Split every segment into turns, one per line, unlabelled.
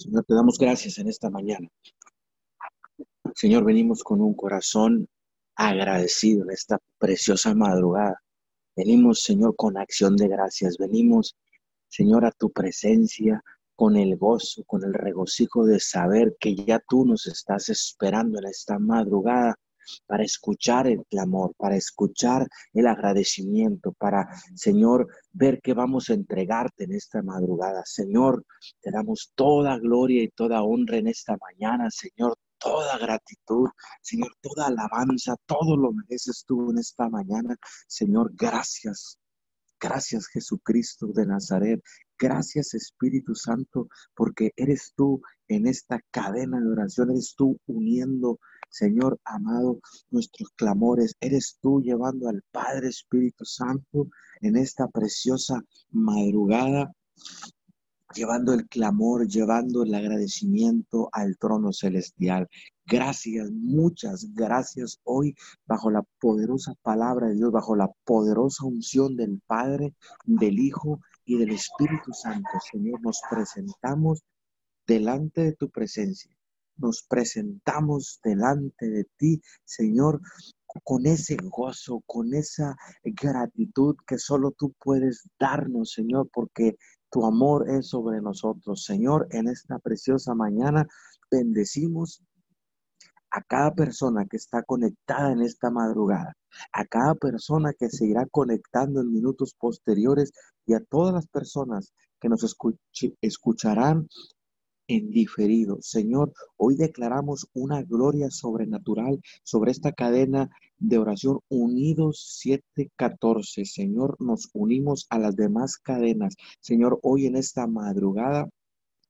Señor, te damos gracias en esta mañana. Señor, venimos con un corazón agradecido en esta preciosa madrugada. Venimos, Señor, con acción de gracias. Venimos, Señor, a tu presencia con el gozo, con el regocijo de saber que ya tú nos estás esperando en esta madrugada para escuchar el clamor, para escuchar el agradecimiento, para, Señor, ver que vamos a entregarte en esta madrugada. Señor, te damos toda gloria y toda honra en esta mañana, Señor. Toda gratitud, Señor, toda alabanza, todo lo mereces tú en esta mañana. Señor, gracias. Gracias Jesucristo de Nazaret. Gracias Espíritu Santo, porque eres tú en esta cadena de oración, eres tú uniendo Señor amado, nuestros clamores. Eres tú llevando al Padre Espíritu Santo en esta preciosa madrugada llevando el clamor, llevando el agradecimiento al trono celestial. Gracias, muchas gracias hoy bajo la poderosa palabra de Dios, bajo la poderosa unción del Padre, del Hijo y del Espíritu Santo. Señor, nos presentamos delante de tu presencia nos presentamos delante de ti, Señor, con ese gozo, con esa gratitud que solo tú puedes darnos, Señor, porque tu amor es sobre nosotros. Señor, en esta preciosa mañana bendecimos a cada persona que está conectada en esta madrugada, a cada persona que se irá conectando en minutos posteriores y a todas las personas que nos escucharán en diferido. Señor, hoy declaramos una gloria sobrenatural sobre esta cadena de oración unidos 714. Señor, nos unimos a las demás cadenas. Señor, hoy en esta madrugada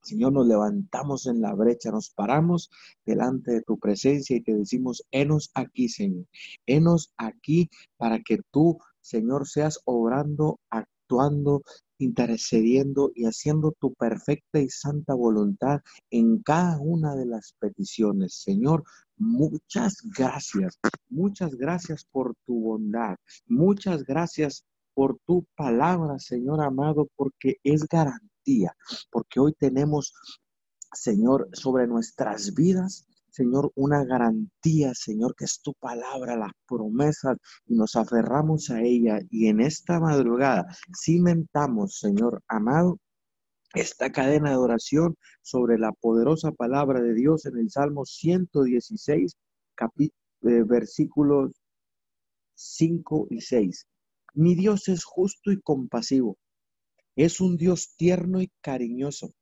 Señor, nos levantamos en la brecha, nos paramos delante de tu presencia y te decimos, enos aquí, Señor, enos aquí para que tú, Señor, seas obrando, actuando intercediendo y haciendo tu perfecta y santa voluntad en cada una de las peticiones. Señor, muchas gracias, muchas gracias por tu bondad, muchas gracias por tu palabra, Señor amado, porque es garantía, porque hoy tenemos, Señor, sobre nuestras vidas Señor, una garantía, Señor, que es tu palabra, las promesas, y nos aferramos a ella. Y en esta madrugada cimentamos, Señor amado, esta cadena de oración sobre la poderosa palabra de Dios en el Salmo 116, capítulo, eh, versículos 5 y 6. Mi Dios es justo y compasivo. Es un Dios tierno y cariñoso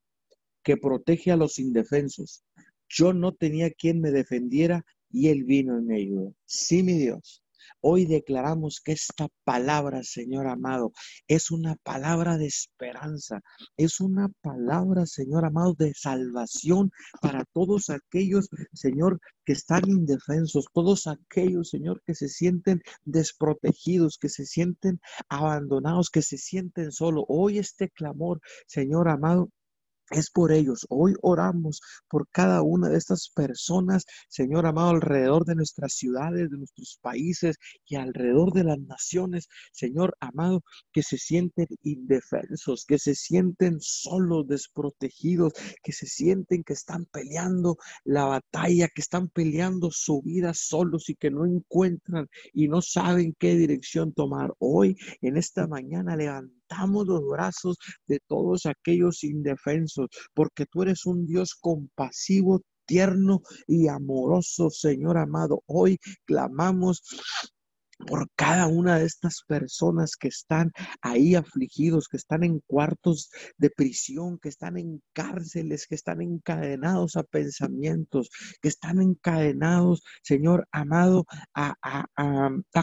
que protege a los indefensos yo no tenía quien me defendiera y Él vino y me ayudó. Sí, mi Dios. Hoy declaramos que esta palabra, Señor amado, es una palabra de esperanza, es una palabra, Señor amado, de salvación para todos aquellos, Señor, que están indefensos, todos aquellos, Señor, que se sienten desprotegidos, que se sienten abandonados, que se sienten solos. Hoy este clamor, Señor amado, es por ellos. Hoy oramos por cada una de estas personas, Señor amado, alrededor de nuestras ciudades, de nuestros países y alrededor de las naciones, Señor amado, que se sienten indefensos, que se sienten solos, desprotegidos, que se sienten que están peleando la batalla, que están peleando su vida solos y que no encuentran y no saben qué dirección tomar. Hoy, en esta mañana, levantamos los brazos de todos aquellos indefensos, porque tú eres un Dios compasivo, tierno y amoroso, Señor amado. Hoy clamamos por cada una de estas personas que están ahí afligidos, que están en cuartos de prisión, que están en cárceles, que están encadenados a pensamientos, que están encadenados, Señor amado, a,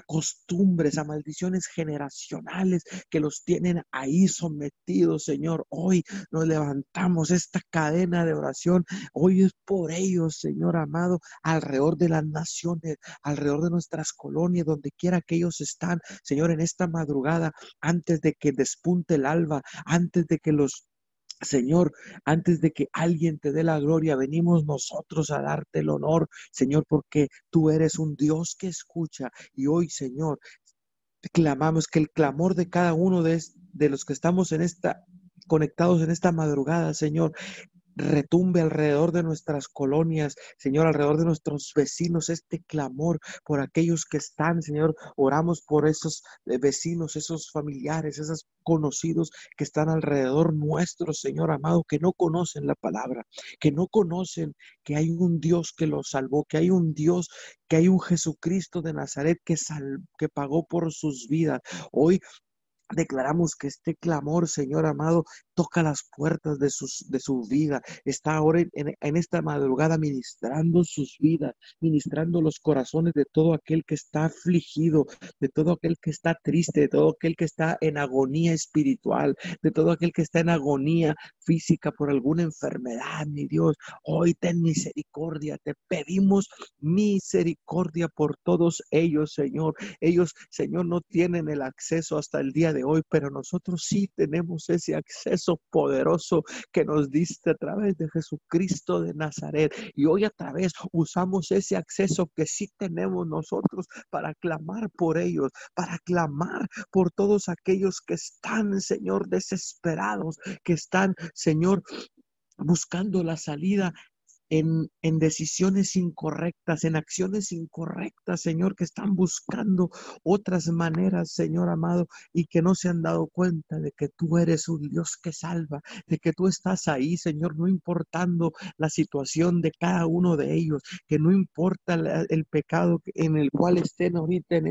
costumbres, a maldiciones generacionales que los tienen ahí sometidos, Señor. Hoy nos levantamos esta cadena de oración. Hoy es por ellos, Señor amado, alrededor de las naciones, alrededor de nuestras colonias, donde que ellos están, Señor, en esta madrugada, antes de que despunte el alba, antes de que los Señor, antes de que alguien te dé la gloria, venimos nosotros a darte el honor, Señor, porque tú eres un Dios que escucha. Y hoy, Señor, clamamos que el clamor de cada uno de, de los que estamos en esta conectados en esta madrugada, Señor, retumbe alrededor de nuestras colonias, Señor, alrededor de nuestros vecinos, este clamor por aquellos que están, Señor, oramos por esos eh, vecinos, esos familiares, esos conocidos que están alrededor nuestro, Señor amado, que no conocen la palabra, que no conocen que hay un Dios que los salvó, que hay un Dios, que hay un Jesucristo de Nazaret que, que pagó por sus vidas. Hoy Declaramos que este clamor, Señor amado, toca las puertas de, sus, de su vida. Está ahora en, esta madrugada ministrando sus vidas, ministrando los corazones de todo aquel que está afligido, de todo aquel que está triste, de todo aquel que está en agonía espiritual, de todo aquel que está en agonía física por alguna enfermedad, mi Dios. Hoy ten misericordia, te pedimos misericordia por todos ellos, Señor. Ellos, Señor, no tienen el acceso hasta el día de hoy, pero nosotros sí tenemos ese acceso poderoso que nos diste a través de Jesucristo de Nazaret. Y hoy a través usamos ese acceso que sí tenemos nosotros para clamar por ellos, para clamar por todos aquellos que están, Señor, desesperados, que están, Señor, buscando la salida en, en, decisiones incorrectas, en acciones incorrectas, Señor, que están buscando otras maneras, Señor amado, y que no se han dado cuenta de que tú eres un Dios que salva, de que tú estás ahí, Señor, no importando la situación de cada uno de ellos, que no importa el pecado en el cual estén ahorita en,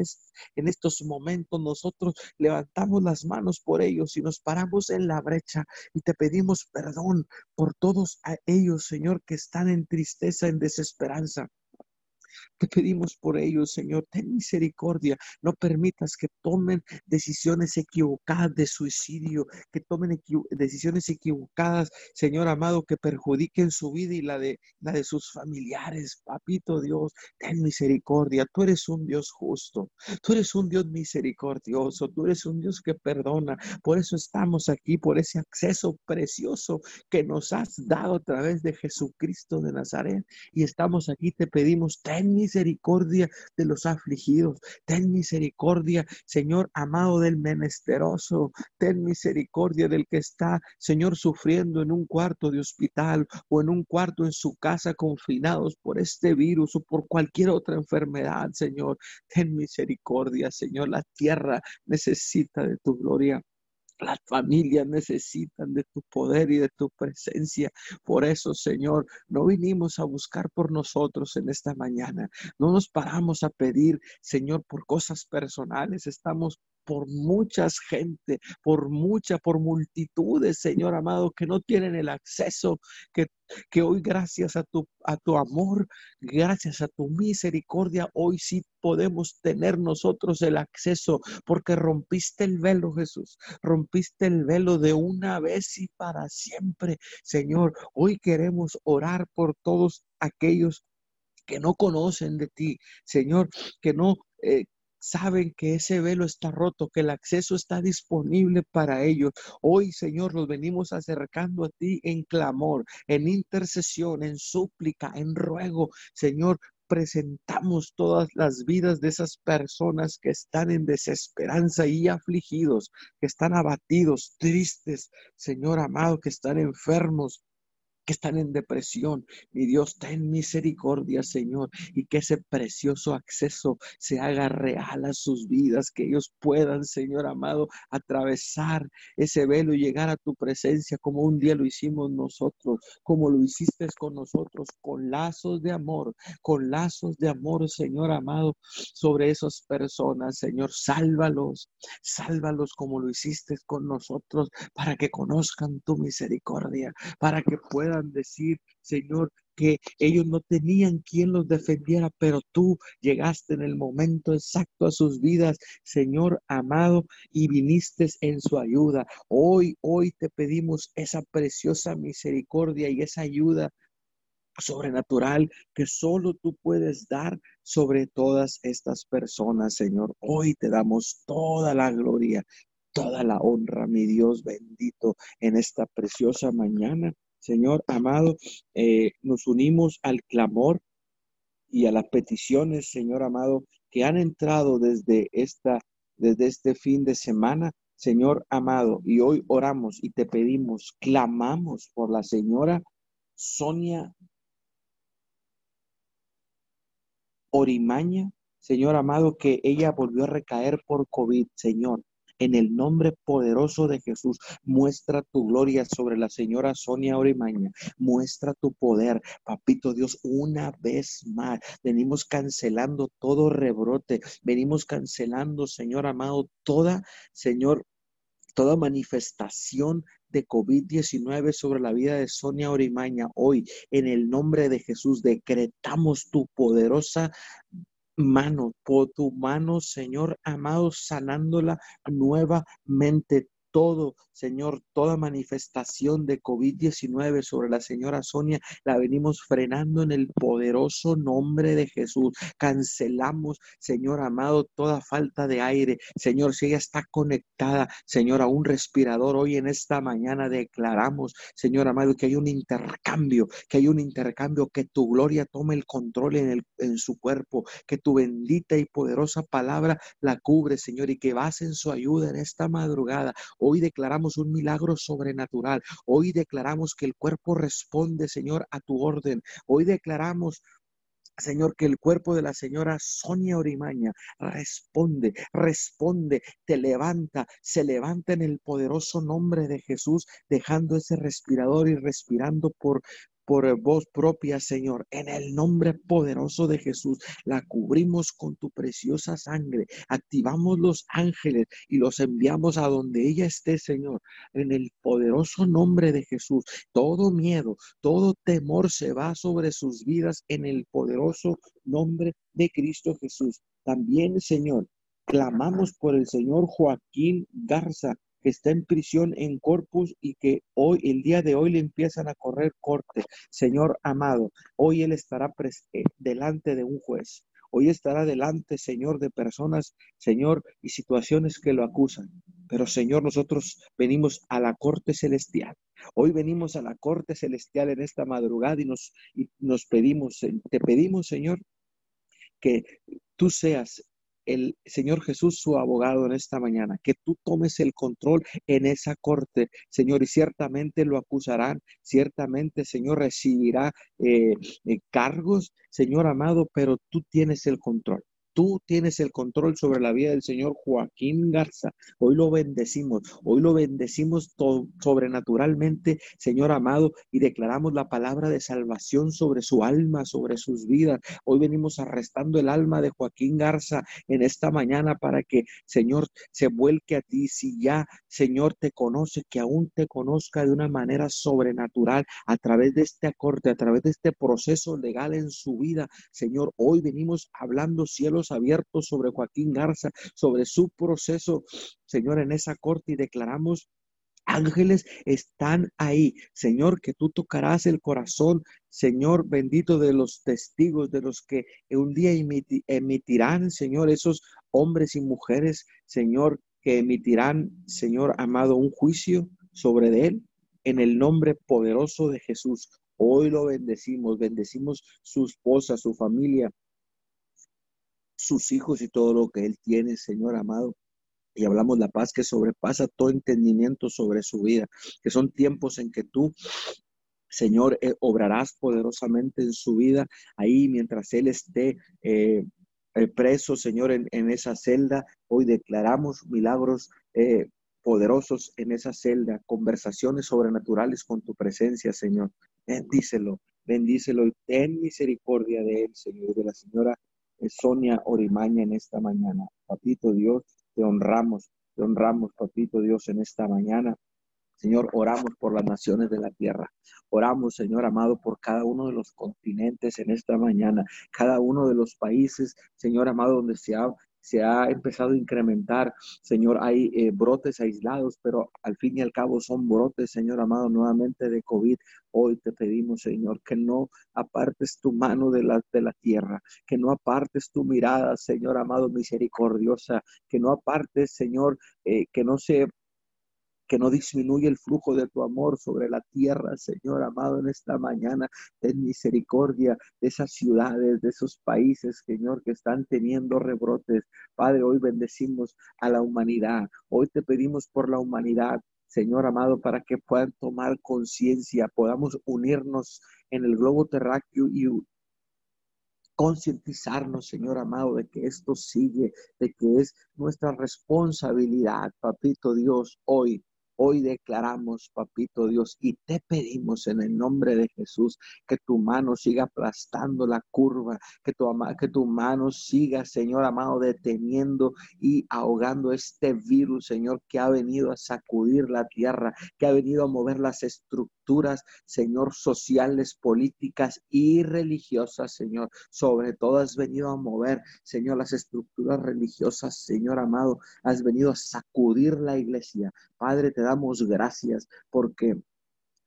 en estos momentos, nosotros levantamos las manos por ellos y nos paramos en la brecha y te pedimos perdón por todos a ellos, Señor, que están en tristeza, en desesperanza. Te pedimos por ellos, Señor, ten misericordia. No permitas que tomen decisiones equivocadas de suicidio, que tomen decisiones equivocadas, Señor amado, que perjudiquen su vida y la de, la de sus familiares. Papito Dios, ten misericordia. Tú eres un Dios justo. Tú eres un Dios misericordioso. Tú eres un Dios que perdona. Por eso estamos aquí, por ese acceso precioso que nos has dado a través de Jesucristo de Nazaret. Y estamos aquí, te pedimos, ten misericordia de los afligidos. Ten misericordia, Señor amado del menesteroso. Ten misericordia del que está, Señor, sufriendo en un cuarto de hospital o en un cuarto en su casa confinados por este virus o por cualquier otra enfermedad, Señor. Ten misericordia, Señor. La tierra necesita de tu gloria. Las familias necesitan de tu poder y de tu presencia. Por eso, Señor, no vinimos a buscar por nosotros en esta mañana. No nos paramos a pedir, Señor, por cosas personales. Estamos por muchas gente, por mucha, por multitudes, Señor amado, que no tienen el acceso que, que hoy gracias a tu, a tu amor, gracias a tu misericordia, hoy sí podemos tener nosotros el acceso, porque rompiste el velo, Jesús, rompiste el velo de una vez y para siempre, Señor. Hoy queremos orar por todos aquellos que no conocen de ti, Señor, que no, eh, saben que ese velo está roto, que el acceso está disponible para ellos. Hoy, Señor, los venimos acercando a ti en clamor, en intercesión, en súplica, en ruego. Señor, presentamos todas las vidas de esas personas que están en desesperanza y afligidos, que están abatidos, tristes, Señor amado, que están enfermos, que están en depresión. Mi Dios, ten misericordia, Señor, y que ese precioso acceso se haga real a sus vidas, que ellos puedan, Señor amado, atravesar ese velo y llegar a tu presencia como un día lo hicimos nosotros, como lo hiciste con nosotros, con lazos de amor, con lazos de amor, Señor amado, sobre esas personas, Señor, sálvalos, sálvalos como lo hiciste con nosotros, para que conozcan tu misericordia, para que puedan decir, Señor, que ellos no tenían quien los defendiera, pero tú llegaste en el momento exacto a sus vidas, Señor amado, y viniste en su ayuda. Hoy, hoy te pedimos esa preciosa misericordia y esa ayuda sobrenatural que solo tú puedes dar sobre todas estas personas, Señor. Hoy te damos toda la gloria, toda la honra, mi Dios bendito, en esta preciosa mañana. Señor amado, eh, nos unimos al clamor y a las peticiones, Señor amado, que han entrado desde esta, desde este fin de semana, Señor amado, y hoy oramos y te pedimos, clamamos por la señora Sonia Orimaña, Señor amado, que ella volvió a recaer por COVID, Señor. En el nombre poderoso de Jesús, muestra tu gloria sobre la señora Sonia Orimaña. Muestra tu poder, papito Dios, una vez más. Venimos cancelando todo rebrote. Venimos cancelando, Señor amado, toda, Señor, toda manifestación de COVID-19 sobre la vida de Sonia Orimaña. Hoy, en el nombre de Jesús, decretamos tu poderosa mano, por tu mano, Señor amado, sanándola nuevamente todo, Señor, toda manifestación de COVID-19 sobre la señora Sonia, la venimos frenando en el poderoso nombre de Jesús. Cancelamos, Señor amado, toda falta de aire. Señor, si ella está conectada, Señor, a un respirador, hoy en esta mañana declaramos, Señor amado, que hay un intercambio, que hay un intercambio, que tu gloria tome el control en, el, en su cuerpo, que tu bendita y poderosa palabra la cubre, Señor, y que vas en su ayuda en esta madrugada. Hoy declaramos un milagro sobrenatural. Hoy declaramos que el cuerpo responde, Señor, a tu orden. Hoy declaramos Señor, que el cuerpo de la señora Sonia Orimaña responde, responde, te levanta, se levanta en el poderoso nombre de Jesús, dejando ese respirador y respirando por, por voz propia, Señor. En el nombre poderoso de Jesús, la cubrimos con tu preciosa sangre. Activamos los ángeles y los enviamos a donde ella esté, Señor. En el poderoso nombre de Jesús, todo miedo, todo temor se va sobre sus vidas en el poderoso nombre de Cristo Jesús. También, Señor, clamamos por el Señor Joaquín Garza, que está en prisión en Corpus y que hoy, el día de hoy, le empiezan a correr corte. Señor amado, hoy él estará eh, delante de un juez. Hoy estará delante, Señor, de personas, Señor, y situaciones que lo acusan. Pero, Señor, nosotros venimos a la corte celestial. Hoy venimos a la corte celestial en esta madrugada y nos, y nos pedimos, te pedimos, Señor, que tú seas el Señor Jesús, su abogado en esta mañana, que tú tomes el control en esa corte, Señor, y ciertamente lo acusarán, ciertamente, Señor, recibirá eh, eh, cargos, Señor amado, pero tú tienes el control. Tú tienes el control sobre la vida del señor Joaquín Garza. Hoy lo bendecimos, hoy lo bendecimos sobrenaturalmente, Señor amado, y declaramos la palabra de salvación sobre su alma, sobre sus vidas. Hoy venimos arrestando el alma de Joaquín Garza en esta mañana para que, Señor, se vuelque a ti. Si ya, Señor, te conoce, que aún te conozca de una manera sobrenatural a través de este acorde, a través de este proceso legal en su vida. Señor, hoy venimos hablando cielos abiertos sobre Joaquín Garza, sobre su proceso, Señor, en esa corte y declaramos ángeles están ahí. Señor, que tú tocarás el corazón, Señor bendito de los testigos, de los que un día emitirán, Señor, esos hombres y mujeres, Señor, que emitirán, Señor amado, un juicio sobre él en el nombre poderoso de Jesús. Hoy lo bendecimos, bendecimos su esposa, su familia, sus hijos y todo lo que Él tiene, Señor amado. Y hablamos la paz que sobrepasa todo entendimiento sobre su vida, que son tiempos en que tú Señor, eh, obrarás poderosamente en su vida ahí mientras Él esté eh, eh, preso, Señor, en, esa celda. Hoy declaramos milagros poderosos en esa celda, conversaciones sobrenaturales con tu presencia, Señor. Bendícelo, bendícelo y ten misericordia de Él, Señor, de la señora Sonia Orimaña en esta mañana. Papito Dios, te honramos, te honramos, Papito Dios, en esta mañana. Señor, oramos por las naciones de la tierra. Oramos, Señor amado, por cada uno de los continentes en esta mañana, cada uno de los países, Señor amado, donde se ha se ha empezado a incrementar. Señor, hay eh, brotes aislados, pero al fin y al cabo son brotes, Señor amado, nuevamente de COVID. Hoy te pedimos, Señor, que no apartes tu mano de la, de la tierra, que no apartes tu mirada, Señor amado, misericordiosa, que no apartes, Señor, eh, que no se que no disminuye el flujo de tu amor sobre la tierra, Señor amado, en esta mañana. Ten misericordia de esas ciudades, de esos países, Señor, que están teniendo rebrotes. Padre, hoy bendecimos a la humanidad. Hoy te pedimos por la humanidad. Señor amado, para que puedan tomar conciencia, podamos unirnos en el globo terráqueo y concientizarnos, Señor amado, de que esto sigue, de que es nuestra responsabilidad, papito Dios, hoy Hoy declaramos, papito Dios, y te pedimos en el nombre de Jesús que tu mano siga aplastando la curva, que tu, que tu mano siga, Señor amado, deteniendo y ahogando este virus, Señor, que ha venido a sacudir la tierra, que ha venido a mover las estructuras, Señor, sociales, políticas y religiosas, Señor. Sobre todo has venido a mover, Señor, las estructuras religiosas, Señor amado, has venido a sacudir la iglesia. Padre, te damos gracias porque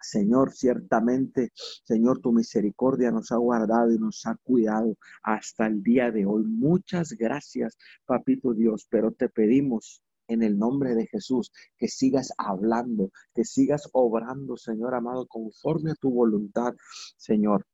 Señor, ciertamente, Señor, tu misericordia nos ha guardado y nos ha cuidado hasta el día de hoy. Muchas gracias, papito Dios, pero te pedimos en el nombre de Jesús que sigas hablando, que sigas obrando, Señor amado, conforme a tu voluntad, Señor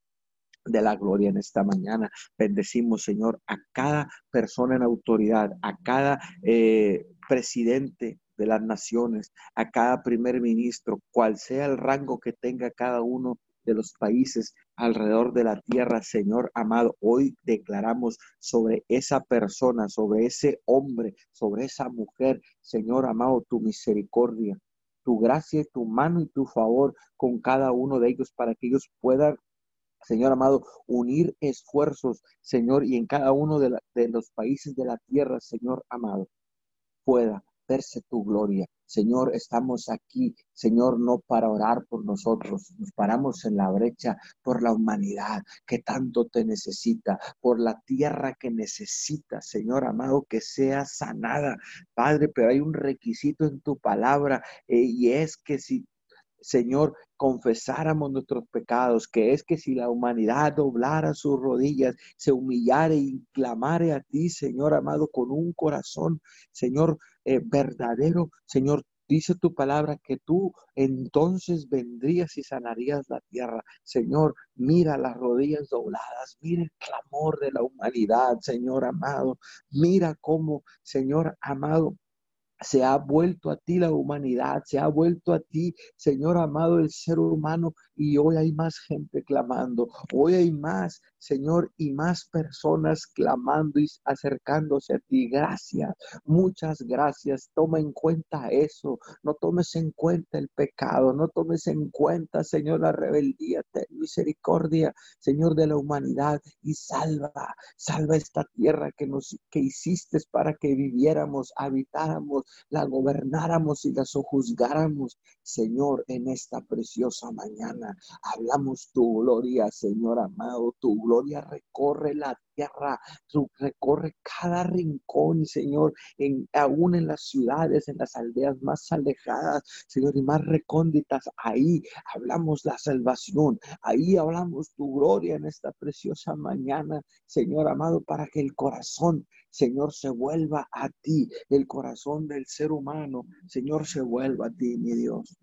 de la gloria en esta mañana. Bendecimos, Señor, a cada persona en autoridad, a cada eh, presidente de las naciones, a cada primer ministro, cual sea el rango que tenga cada uno de los países alrededor de la tierra, Señor amado. Hoy declaramos sobre esa persona, sobre ese hombre, sobre esa mujer, Señor amado, tu misericordia, tu gracia, tu mano y tu favor con cada uno de ellos para que ellos puedan Señor amado, unir esfuerzos, Señor, y en cada uno de, de, los países de la tierra, Señor amado, pueda verse tu gloria. Señor, estamos aquí, Señor, no para orar por nosotros, nos paramos en la brecha por la humanidad que tanto te necesita, por la tierra que necesita, Señor amado, que sea sanada. Padre, pero hay un requisito en tu palabra eh, y es que si Señor, confesáramos nuestros pecados, que es que si la humanidad doblara sus rodillas, se humillare y clamare a ti, Señor amado, con un corazón, Señor, eh, verdadero, Señor, Dice tu palabra que tú entonces vendrías y sanarías la tierra. Señor, mira las rodillas dobladas, mira el clamor de la humanidad, Señor amado. Mira cómo, Señor amado, se ha vuelto a ti la humanidad, se ha vuelto a ti, Señor amado, el ser humano, y hoy hay más gente clamando, hoy hay más, Señor, y más personas clamando y acercándose a ti. Gracias, muchas gracias. Toma en cuenta eso, no tomes en cuenta el pecado, no tomes en cuenta, Señor, la rebeldía, ten misericordia, Señor de la humanidad, y salva, salva esta tierra que nos que hiciste para que viviéramos, habitáramos la gobernáramos y la sojuzgáramos. Señor, en esta preciosa mañana hablamos tu gloria, Señor amado. Tu gloria recorre la tierra, recorre cada rincón, Señor, en, aún en las ciudades, en las aldeas más alejadas, Señor, y más recónditas. Ahí hablamos la salvación, ahí hablamos tu gloria en esta preciosa mañana, Señor amado, para que el corazón, Señor, se vuelva a ti, el corazón del ser humano, Señor, se vuelva a ti, mi Dios.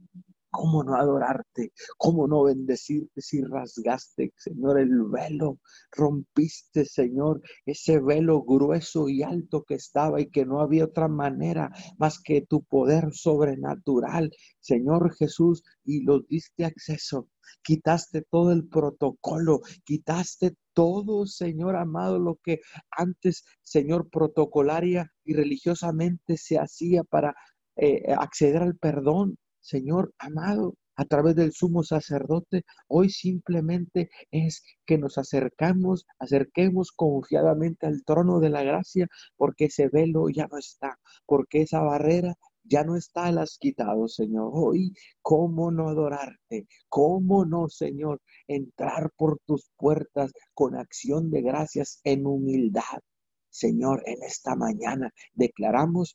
¿Cómo no adorarte? ¿Cómo no bendecirte si rasgaste, Señor, el velo? Rompiste, Señor, ese velo grueso y alto que estaba y que no había otra manera más que tu poder sobrenatural, Señor Jesús, y lo diste acceso. Quitaste todo el protocolo, quitaste todo, Señor amado, lo que antes, Señor, protocolaria y religiosamente se hacía para eh, acceder al perdón. Señor amado, a través del sumo sacerdote, hoy simplemente es que nos acercamos, acerquemos confiadamente al trono de la gracia, porque ese velo ya no está, porque esa barrera ya no está, las quitado, Señor. Hoy, ¿cómo no adorarte? ¿Cómo no, Señor, entrar por tus puertas con acción de gracias en humildad? Señor, en esta mañana declaramos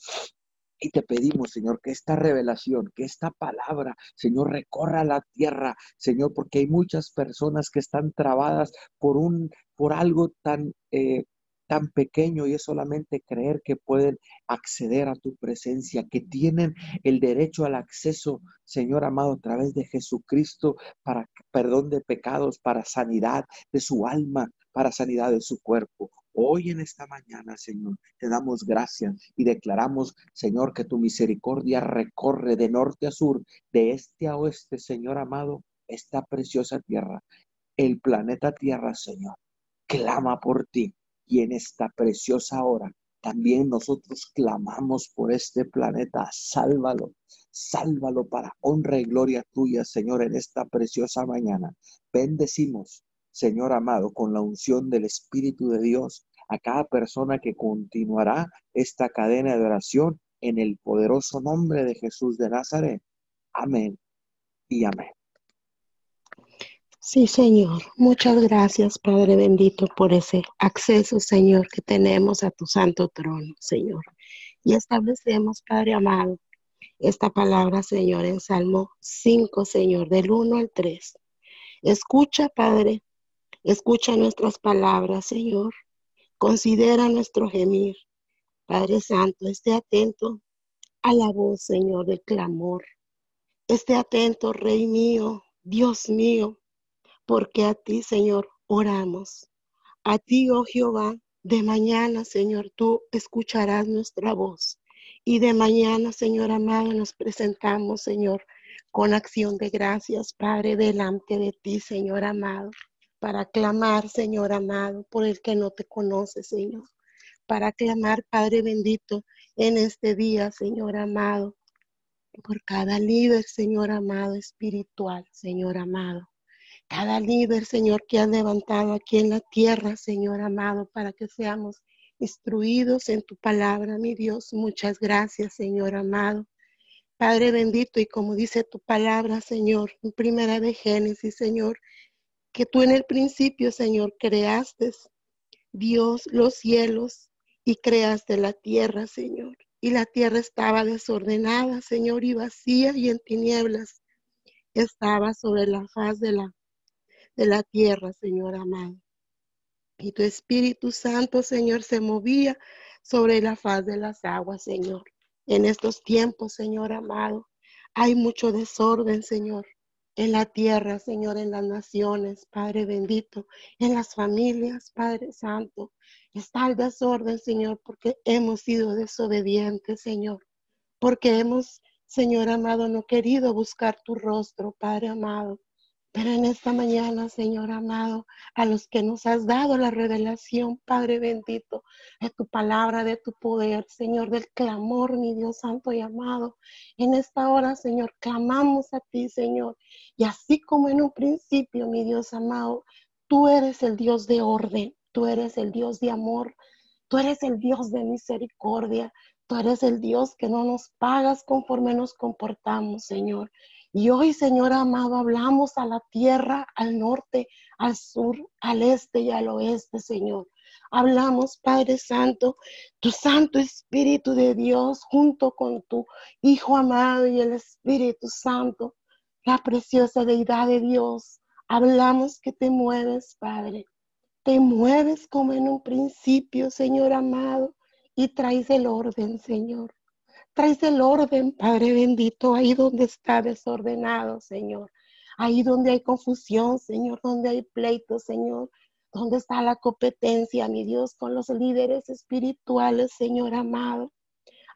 y te pedimos, Señor, que esta revelación, que esta palabra, Señor, recorra la tierra, Señor, porque hay muchas personas que están trabadas por un, por algo tan, eh, tan pequeño y es solamente creer que pueden acceder a tu presencia, que tienen el derecho al acceso, Señor amado, a través de Jesucristo para perdón de pecados, para sanidad de su alma, para sanidad de su cuerpo. Hoy en esta mañana, Señor, te damos gracias y declaramos, Señor, que tu misericordia recorre de norte a sur, de este a oeste, Señor amado, esta preciosa tierra, el planeta Tierra, Señor. Clama por ti y en esta preciosa hora también nosotros clamamos por este planeta. Sálvalo, sálvalo para honra y gloria tuya, Señor, en esta preciosa mañana. Bendecimos Señor amado, con la unción del Espíritu de Dios, a cada persona que continuará esta cadena de oración en el poderoso nombre de Jesús de Nazaret. Amén y amén.
Sí, Señor. Muchas gracias, Padre bendito, por ese acceso, Señor, que tenemos a tu santo trono, Señor. Y establecemos, Padre amado, esta palabra, Señor, en Salmo 5, Señor, del 1 al 3. Escucha, Padre, Escucha nuestras palabras, Señor. Considera nuestro gemir. Padre Santo, esté atento a la voz, Señor, del clamor. Esté atento, Rey mío, Dios mío, porque a ti, Señor, oramos. A ti, oh Jehová, de mañana, Señor, tú escucharás nuestra voz. Y de mañana, Señor amado, nos presentamos, Señor, con acción de gracias, Padre, delante de ti, Señor amado para clamar, Señor amado, por el que no te conoce, Señor. Para clamar, Padre bendito, en este día, Señor amado, por cada líder, Señor amado, espiritual, Señor amado. Cada líder, Señor, que has levantado aquí en la tierra, Señor amado, para que seamos instruidos en tu palabra, mi Dios. Muchas gracias, Señor amado. Padre bendito, y como dice tu palabra, Señor, en primera de Génesis, Señor, que tú en el principio, Señor, creaste, Dios, los cielos y creaste la tierra, Señor. Y la tierra estaba desordenada, Señor, y vacía y en tinieblas. Estaba sobre la faz de la, de la tierra, Señor amado. Y tu Espíritu Santo, Señor, se movía sobre la faz de las aguas, Señor. En estos tiempos, Señor amado, hay mucho desorden, Señor en la tierra, Señor, en las naciones, Padre bendito, en las familias, Padre Santo. Está el desorden, Señor, porque hemos sido desobedientes, Señor, porque hemos, Señor amado, no querido buscar tu rostro, Padre amado. Pero en esta mañana, Señor amado, a los que nos has dado la revelación, Padre bendito, de tu palabra, de tu poder, Señor, del clamor, mi Dios santo y amado. En esta hora, Señor, clamamos a ti, Señor. Y así como en un principio, mi Dios amado, tú eres el Dios de orden, tú eres el Dios de amor, tú eres el Dios de misericordia, tú eres el Dios que no nos pagas conforme nos comportamos, Señor. Y hoy, Señor amado, hablamos a la tierra, al norte, al sur, al este y al oeste, Señor. Hablamos, Padre Santo, tu Santo Espíritu de Dios junto con tu Hijo amado y el Espíritu Santo, la preciosa deidad de Dios. Hablamos que te mueves, Padre. Te mueves como en un principio, Señor amado, y traes el orden, Señor. Traes el orden, Padre bendito, ahí donde está desordenado, Señor. Ahí donde hay confusión, Señor, donde hay pleito, Señor. Donde está la competencia, mi Dios, con los líderes espirituales, Señor amado.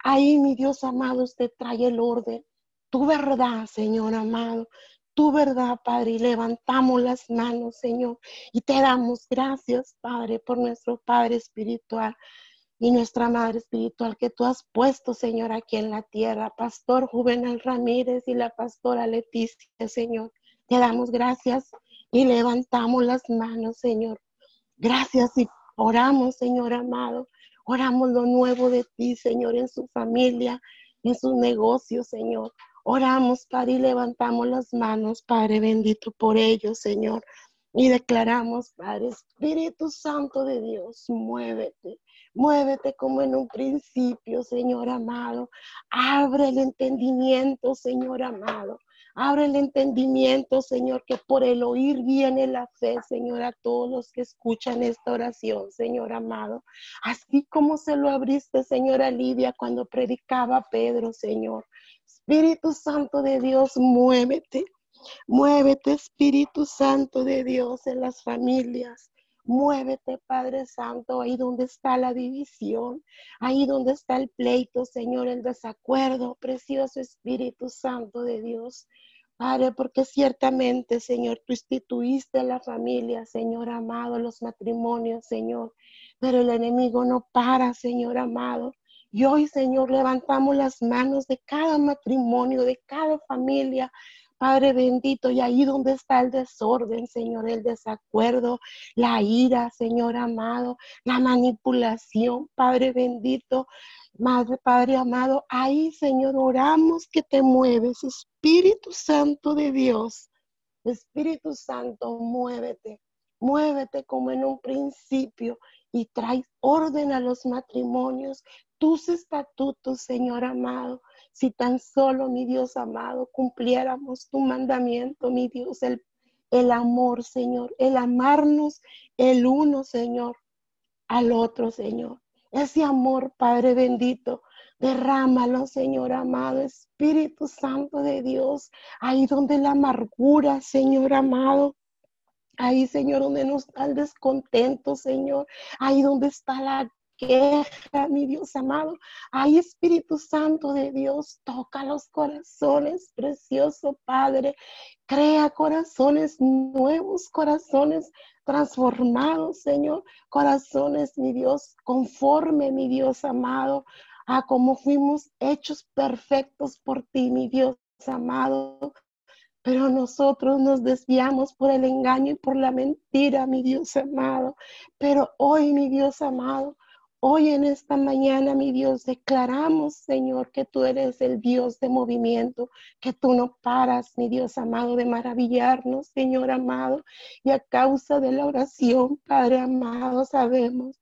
Ahí, mi Dios amado, usted trae el orden. Tu verdad, Señor amado. Tu verdad, Padre. Y levantamos las manos, Señor. Y te damos gracias, Padre, por nuestro Padre espiritual y nuestra Madre Espiritual que tú has puesto, Señor, aquí en la tierra, Pastor Juvenal Ramírez y la pastora Leticia, Señor. Te damos gracias y levantamos las manos, Señor. Gracias y oramos, Señor amado. Oramos lo nuevo de ti, Señor, en su familia, en sus negocios, Señor. Oramos, Padre, y levantamos las manos, Padre bendito, por ellos, Señor. Y declaramos, Padre, Espíritu Santo de Dios, muévete. Muévete como en un principio, Señor amado. Abre el entendimiento, Señor amado. Abre el entendimiento, Señor, que por el oír viene la fe, Señor, a todos los que escuchan esta oración, Señor amado. Así como se lo abriste, Señora Lidia, cuando predicaba Pedro, Señor. Espíritu Santo de Dios, muévete. Muévete, Espíritu Santo de Dios, en las familias. Muévete, Padre Santo, ahí donde está la división, ahí donde está el pleito, Señor, el desacuerdo, precioso Espíritu Santo de Dios. Padre, porque ciertamente, Señor, tú instituiste la familia, Señor amado, los matrimonios, Señor, pero el enemigo no para, Señor amado. Y hoy, Señor, levantamos las manos de cada matrimonio, de cada familia, Padre bendito, y ahí donde está el desorden, Señor, el desacuerdo, la ira, Señor amado, la manipulación, Padre bendito, Madre, Padre amado, ahí, Señor, oramos que te mueves, Espíritu Santo de Dios. Espíritu Santo, muévete, muévete como en un principio y trae orden a los matrimonios, tus estatutos, Señor amado. Si tan solo, mi Dios amado, cumpliéramos tu mandamiento, mi Dios, el, el amor, Señor, el amarnos el uno, Señor, al otro, Señor. Ese amor, Padre bendito, derrámalo, Señor amado, Espíritu Santo de Dios, ahí donde la amargura, Señor amado, Ahí, Señor, donde no está el descontento, Señor. Ahí donde está la queja, mi Dios amado. Ahí, Espíritu Santo de Dios, toca los corazones, precioso Padre. Crea corazones nuevos, corazones transformados, Señor. Corazones, mi Dios, conforme, mi Dios amado, a como fuimos hechos perfectos por ti, mi Dios amado. Pero nosotros nos desviamos por el engaño y por la mentira, mi Dios amado. Pero hoy, mi Dios amado, Hoy en esta mañana, mi Dios, declaramos, Señor, que tú eres el Dios de movimiento, que tú no paras, mi Dios amado, de maravillarnos, Señor amado. Y a causa de la oración, Padre amado, sabemos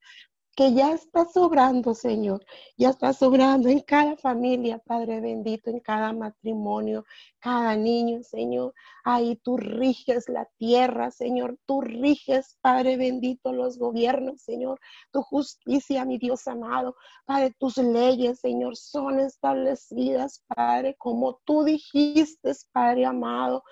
que ya está sobrando, Señor, ya está sobrando en cada familia, Padre bendito, en cada matrimonio, cada niño, Señor. Ahí tú riges la tierra, Señor, tú riges, Padre bendito, los gobiernos, Señor. Tu justicia, mi Dios amado, Padre, tus leyes, Señor, son establecidas, Padre, como tú dijiste, Padre amado.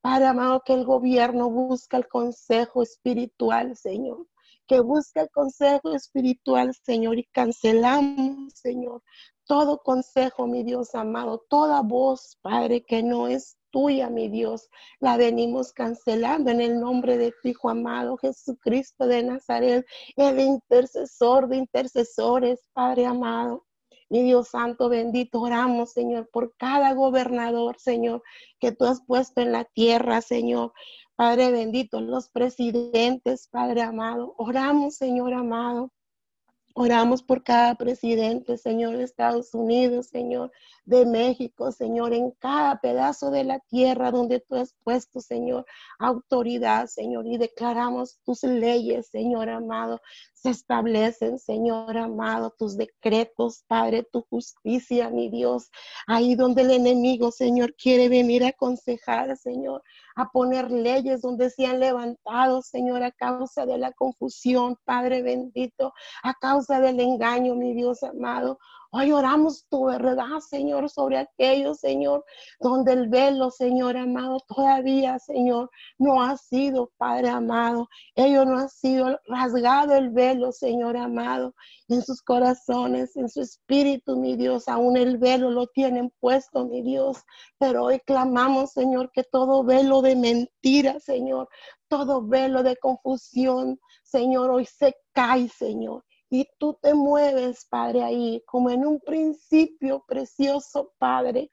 Padre amado, que el gobierno busca el consejo espiritual, Señor que busca consejo espiritual, Señor, y cancelamos, Señor, todo consejo, mi Dios amado, toda voz, Padre, que no es tuya, mi Dios, la venimos cancelando en el nombre de tu Hijo amado Jesucristo de Nazaret, el intercesor de intercesores, Padre amado. Mi Dios Santo, bendito, oramos, Señor, por cada gobernador, Señor, que tú has puesto en la tierra, Señor. Padre bendito, los presidentes, Padre amado. Oramos, Señor amado. Oramos por cada presidente, Señor, de Estados Unidos, Señor, de México, Señor, en cada pedazo de la tierra donde tú has puesto, Señor, autoridad, Señor, y declaramos tus leyes, Señor amado, se establecen, Señor amado, tus decretos, Padre, tu justicia, mi Dios, ahí donde el enemigo, Señor, quiere venir a aconsejar, Señor, a poner leyes donde se han levantado, Señor, a causa de la confusión, Padre bendito, a causa del engaño, mi Dios amado. Hoy oramos tu verdad, Señor, sobre aquellos, Señor, donde el velo, Señor amado, todavía, Señor, no ha sido, Padre amado. Ellos no han sido rasgado el velo, Señor amado, en sus corazones, en su espíritu, mi Dios. Aún el velo lo tienen puesto, mi Dios. Pero hoy clamamos, Señor, que todo velo de mentira, Señor, todo velo de confusión, Señor, hoy se cae, Señor y tú te mueves, Padre, ahí, como en un principio precioso, Padre.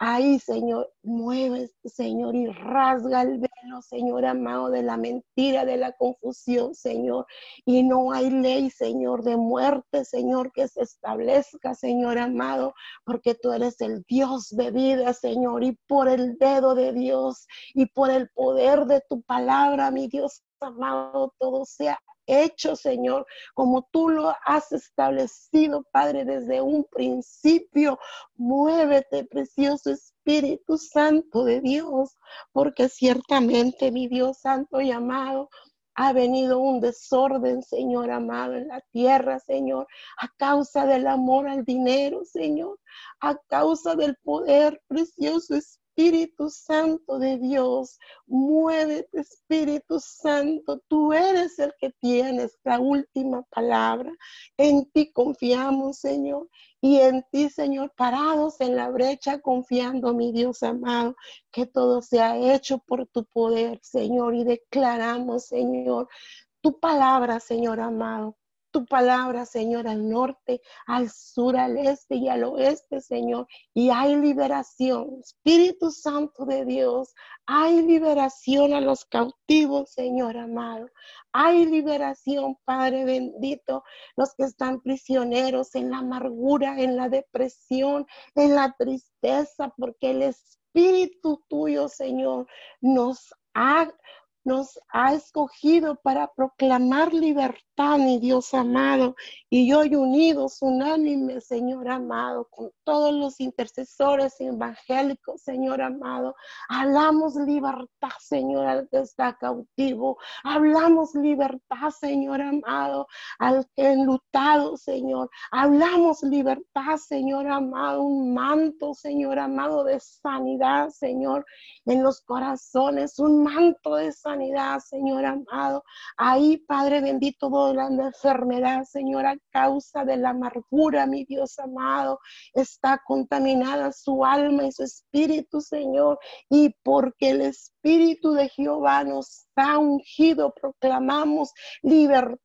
Ahí, Señor, mueves, Señor, y rasga el velo, Señor amado, de la mentira, de la confusión, Señor. Y no hay ley, Señor, de muerte, Señor, que se establezca, Señor amado, porque tú eres el Dios de vida, Señor, y por el dedo de Dios y por el poder de tu palabra, mi Dios amado, todo sea hecho, Señor, como tú lo has establecido, Padre, desde un principio. Muévete, precioso Espíritu Santo de Dios, porque ciertamente, mi Dios Santo y amado, ha venido un desorden, Señor amado, en la tierra, Señor, a causa del amor al dinero, Señor, a causa del poder, precioso Espíritu Espíritu Santo de Dios. Muévete, Espíritu Santo. Tú eres el que tienes la última palabra. En ti confiamos, Señor. Y en ti, Señor, parados en la brecha, confiando, mi Dios amado, que todo sea hecho por tu poder, Señor. Y declaramos, Señor, tu palabra, Señor amado tu palabra, Señor, al norte, al sur, al este y al oeste, Señor. Y hay liberación, Espíritu Santo de Dios. Hay liberación a los cautivos, Señor amado. Hay liberación, Padre bendito, los que están prisioneros en la amargura, en la depresión, en la tristeza, porque el Espíritu tuyo, Señor, nos ha nos ha escogido para proclamar libertad, mi Dios amado. Y hoy unidos, unánime, Señor amado, con todos los intercesores evangélicos, Señor amado, hablamos libertad, Señor, al que está cautivo. Hablamos libertad, Señor amado, al que enlutado, Señor. Hablamos libertad, Señor amado, un manto, Señor amado, de sanidad, Señor, en los corazones, un manto de sanidad Señor amado. Ahí, Padre bendito, toda la enfermedad, Señor, a causa de la amargura, mi Dios amado, está contaminada su alma y su espíritu, Señor. Y porque el Espíritu de Jehová nos ha ungido, proclamamos libertad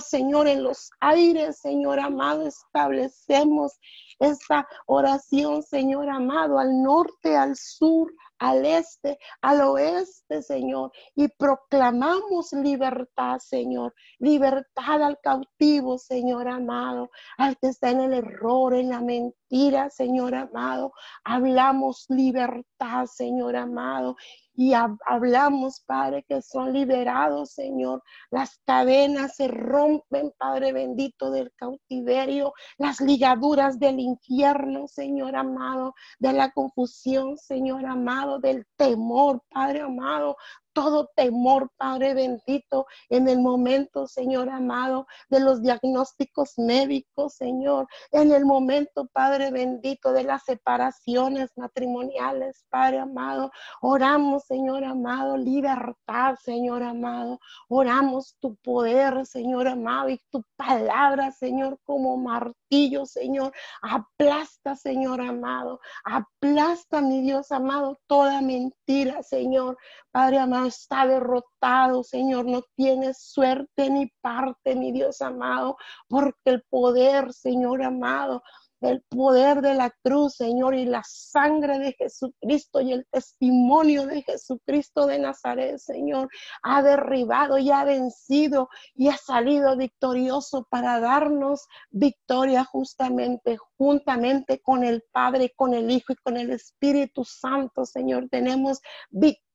Señor, en los aires, Señor amado, establecemos esta oración, Señor amado, al norte, al sur, al este, al oeste, Señor, y proclamamos libertad, Señor, libertad al cautivo, Señor amado, al que está en el error, en la mentira, Señor amado. Hablamos libertad, Señor amado, y hablamos, Padre, que son liberados, Señor. Las cadenas se rompen, Padre bendito, del cautiverio, las ligaduras del infierno, Señor amado, de la confusión, Señor amado, del temor, Padre amado, todo temor, Padre bendito, en el momento, Señor amado, de los diagnósticos médicos, Señor, en el momento, Padre bendito, de las separaciones matrimoniales, Padre amado. Oramos, Señor amado, libertad, Señor amado. Oramos tu poder, Señor amado, y tu palabra, Señor, como martillo, Señor. Aplasta, Señor amado. Aplasta, mi Dios amado, toda mentira, Señor. Padre amado, está derrotado, Señor, no tiene suerte ni parte, mi Dios amado, porque el poder, Señor amado, el poder de la cruz, Señor, y la sangre de Jesucristo y el testimonio de Jesucristo de Nazaret, Señor, ha derribado y ha vencido y ha salido victorioso para darnos victoria justamente, juntamente con el Padre, con el Hijo y con el Espíritu Santo, Señor. Tenemos victoria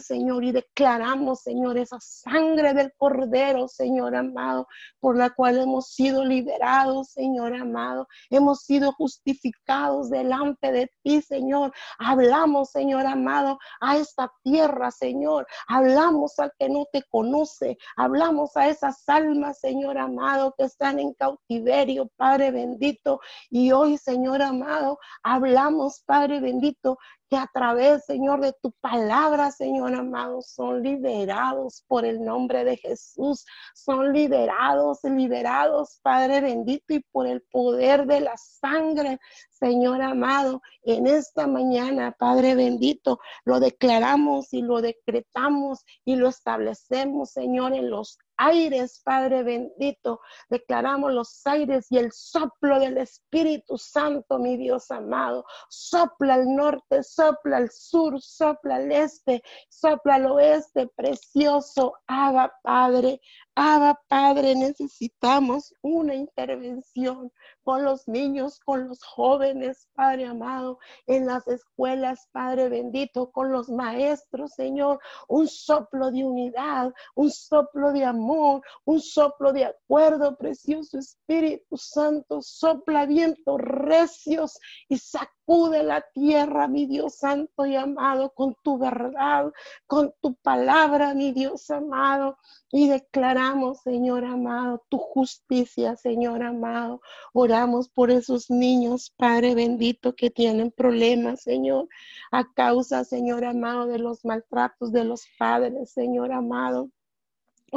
Señor, y declaramos, Señor, esa sangre del Cordero, Señor amado, por la cual hemos sido liberados, Señor amado, hemos sido justificados delante de ti, Señor. Hablamos, Señor amado, a esta tierra, Señor. Hablamos al que no te conoce, hablamos a esas almas, Señor amado, que están en cautiverio, Padre bendito. Y hoy, Señor amado, hablamos, Padre bendito, que a través, Señor, de tu palabra, Señor amado, son liberados por el nombre de Jesús, son liberados, liberados, Padre bendito, y por el poder de la sangre, Señor amado, en esta mañana, Padre bendito, lo declaramos y lo decretamos y lo establecemos, Señor, en los aires, Padre bendito. Declaramos los aires y el soplo del Espíritu Santo, mi Dios amado. Sopla al norte, sopla al sur, sopla al este, sopla al oeste, precioso. Abba, Padre, Abba, Padre, necesitamos una intervención con los niños, con los jóvenes, Padre amado, en las escuelas, Padre bendito, con los maestros, Señor, un soplo de unidad, un soplo de amor, un soplo de acuerdo, precioso Espíritu Santo, sopla vientos recios y saca sacude la tierra, mi Dios santo y amado, con tu verdad, con tu palabra, mi Dios amado. Y declaramos, Señor amado, tu justicia, Señor amado. Oramos por esos niños, Padre bendito, que tienen problemas, Señor, a causa, Señor amado, de los maltratos de los padres, Señor amado.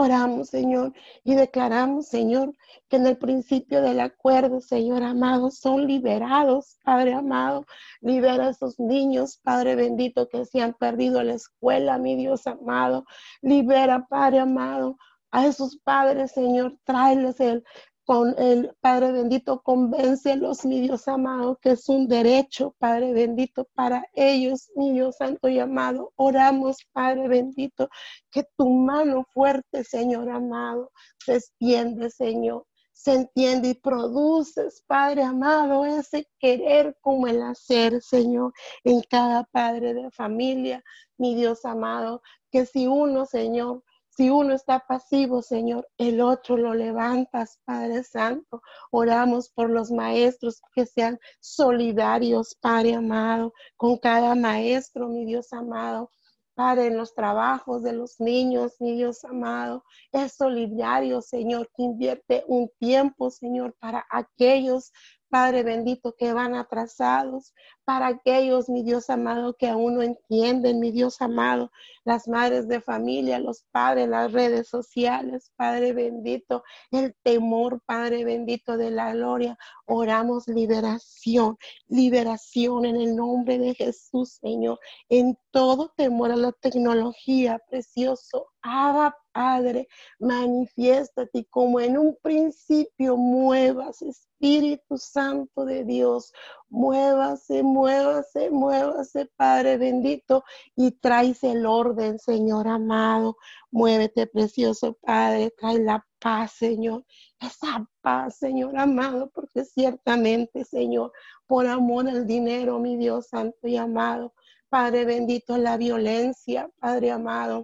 Oramos, Señor, y declaramos, Señor, que en el principio del acuerdo, Señor amado, son liberados, Padre amado. Libera a esos niños, Padre bendito, que se han perdido la escuela, mi Dios amado. Libera, Padre amado, a esos padres, Señor, tráeles el, con el Padre bendito, convéncelos, mi Dios amado, que es un derecho, Padre bendito, para ellos, mi Dios santo y amado. Oramos, Padre bendito, que tu mano fuerte, Señor amado, se extiende, Señor. Se entiende y produces, Padre amado, ese querer como el hacer, Señor, en cada padre de familia, mi Dios amado, que si uno, Señor, si uno está pasivo, Señor, el otro lo levantas, Padre Santo. Oramos por los maestros que sean solidarios, Padre amado, con cada maestro, mi Dios amado. Padre, en los trabajos de los niños, mi Dios amado, es solidario, Señor, que invierte un tiempo, Señor, para aquellos, Padre bendito, que van atrasados, para aquellos, mi Dios amado, que aún no entienden, mi Dios amado, las madres de familia, los padres, las redes sociales, Padre bendito, el temor, Padre bendito de la gloria. Oramos liberación, liberación en el nombre de Jesús, Señor, en todo temor a la tecnología, precioso. Abba, Padre, manifiéstate como en un principio muevas, Espíritu Santo de Dios, muévase, muévase, muévase, Padre bendito, y traes el orden, Señor amado. Muévete, precioso Padre, trae la paz, Señor. Esa paz, Señor amado, porque ciertamente, Señor, por amor al dinero, mi Dios santo y amado, Padre bendito, la violencia, Padre amado,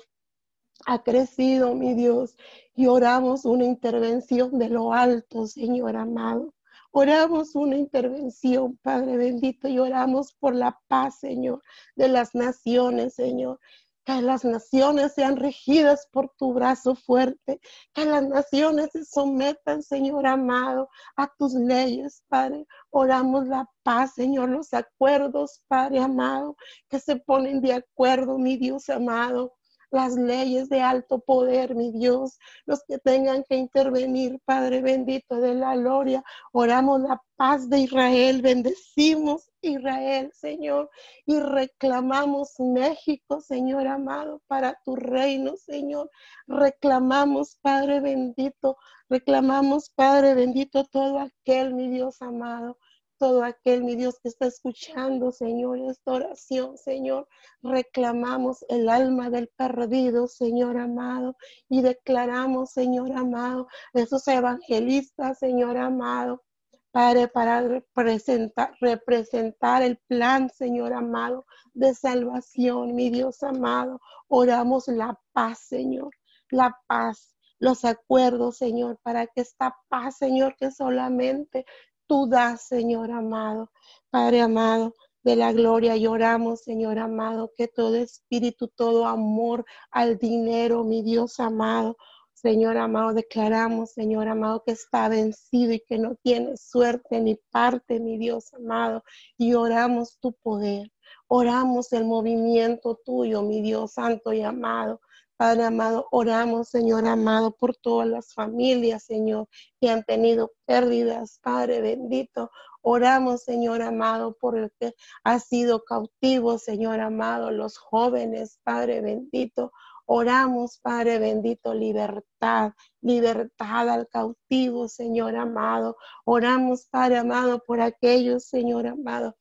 ha crecido, mi Dios, y oramos una intervención de lo alto, Señor amado. Oramos una intervención, Padre bendito, y oramos por la paz, Señor, de las naciones, Señor. Que las naciones sean regidas por tu brazo fuerte. Que las naciones se sometan, Señor amado, a tus leyes, Padre. Oramos la paz, Señor, los acuerdos, Padre amado, que se ponen de acuerdo, mi Dios amado las leyes de alto poder, mi Dios, los que tengan que intervenir, Padre bendito de la gloria. Oramos la paz de Israel, bendecimos Israel, Señor, y reclamamos México, Señor amado, para tu reino, Señor. Reclamamos, Padre bendito, reclamamos, Padre bendito, todo aquel, mi Dios amado, todo aquel, mi Dios, que está escuchando, Señor, esta oración, Señor. Reclamamos el alma del perdido, Señor amado, y declaramos, Señor amado, esos evangelistas, Señor amado, para representar, representar el plan, Señor amado, de salvación, mi Dios amado. Oramos la paz, Señor, la paz los acuerdos, Señor, para que esta paz, Señor, que solamente tú das, Señor amado. Padre amado, de la gloria lloramos, Señor amado, que todo espíritu, todo amor al dinero, mi Dios amado, Señor amado, declaramos, Señor amado, que está vencido y que no tiene suerte ni parte, mi Dios amado, y oramos tu poder. Oramos el movimiento tuyo, mi Dios santo y amado. Padre amado, oramos, Señor amado, por todas las familias, Señor, que han tenido pérdidas, Padre bendito. Oramos, Señor amado, por el que ha sido cautivo, Señor amado, los jóvenes, Padre bendito. Oramos, Padre bendito, libertad, libertad al cautivo, Señor amado. Oramos, Padre amado, por aquellos, Señor amado,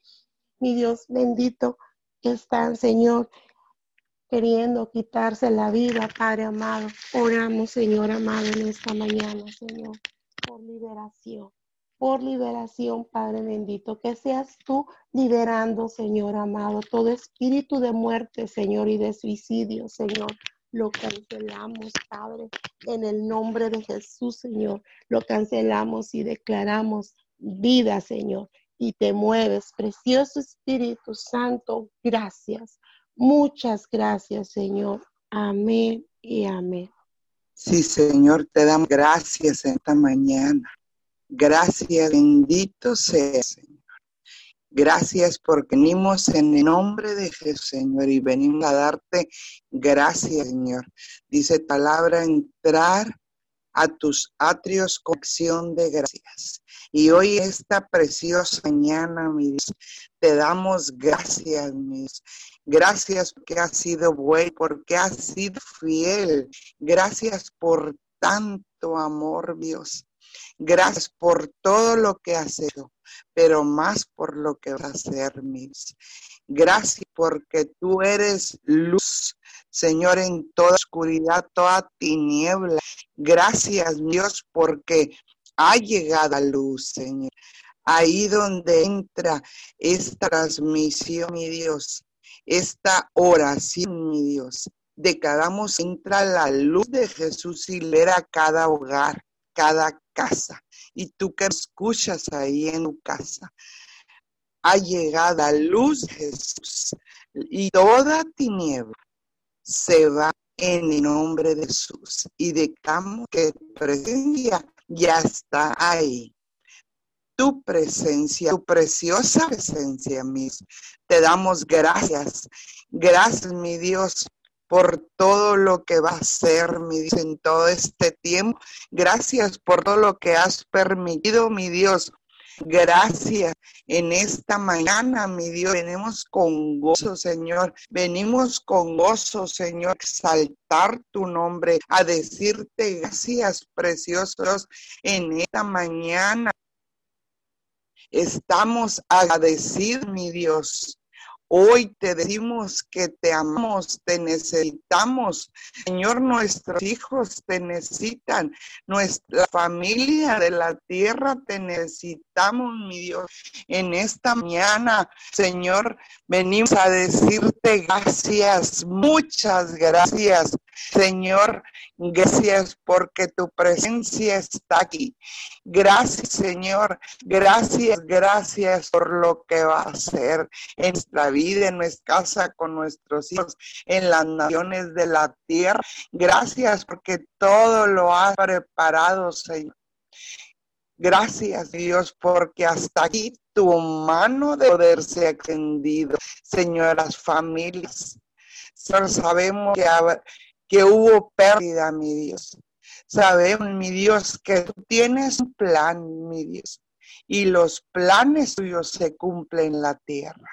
mi Dios bendito, que están, Señor, queriendo quitarse la vida, Padre amado. Oramos, Señor amado, en esta mañana, Señor, por liberación, por liberación, Padre bendito, que seas tú liberando, Señor amado, todo espíritu de muerte, Señor, y de suicidio, Señor. Lo cancelamos, Padre, en el nombre de Jesús, Señor. Lo cancelamos y declaramos vida, Señor y te mueves. Precioso Espíritu Santo, gracias. Muchas gracias, Señor. Amén y amén.
Sí, Señor, te damos gracias esta mañana. Gracias, bendito sea, Señor. Gracias porque venimos en el nombre de Jesús, Señor, y venimos a darte gracias, Señor. Dice palabra, entrar a tus atrios con acción de gracias. Y hoy esta preciosa mañana, mi Dios, te damos gracias, mi Dios. Gracias porque has sido bueno, porque has sido fiel. Gracias por tanto amor, Dios. Gracias por todo lo que has hecho, pero más por lo que vas a hacer, mis. Gracias porque tú eres luz, Señor, en toda oscuridad, toda tiniebla. Gracias, Dios, porque ha llegado la luz, Señor. Ahí donde entra esta transmisión, mi Dios, esta oración, mi Dios. Decadamos, entra la luz de Jesús y a cada hogar, cada casa. Y tú que escuchas ahí en tu casa, ha llegado la luz de Jesús y toda tiniebla se va en el nombre de Jesús y decamos que tu presencia ya está ahí. Tu presencia, tu preciosa presencia, mis. Te damos gracias. Gracias, mi Dios, por todo lo que va a hacer, mi Dios, en todo este tiempo. Gracias por todo lo que has permitido, mi Dios. Gracias en esta mañana, mi Dios. Venimos con gozo, Señor. Venimos con gozo, Señor, exaltar tu nombre, a decirte gracias, preciosos, en esta mañana. Estamos agradecidos, mi Dios Hoy te decimos que te amamos, te necesitamos. Señor, nuestros hijos te necesitan. Nuestra familia de la tierra te necesitamos, mi Dios. En esta mañana, Señor, venimos a decirte gracias, muchas gracias. Señor, gracias porque tu presencia está aquí. Gracias, Señor. Gracias, gracias por lo que va a hacer en nuestra vida, en nuestra casa, con nuestros hijos, en las naciones de la tierra. Gracias porque todo lo has preparado, Señor. Gracias, Dios, porque hasta aquí tu mano de poder se ha extendido, señoras familias. Señor, sabemos que, que hubo pérdida, mi Dios. Sabemos, mi Dios, que tú tienes un plan, mi Dios, y los planes tuyos se cumplen en la tierra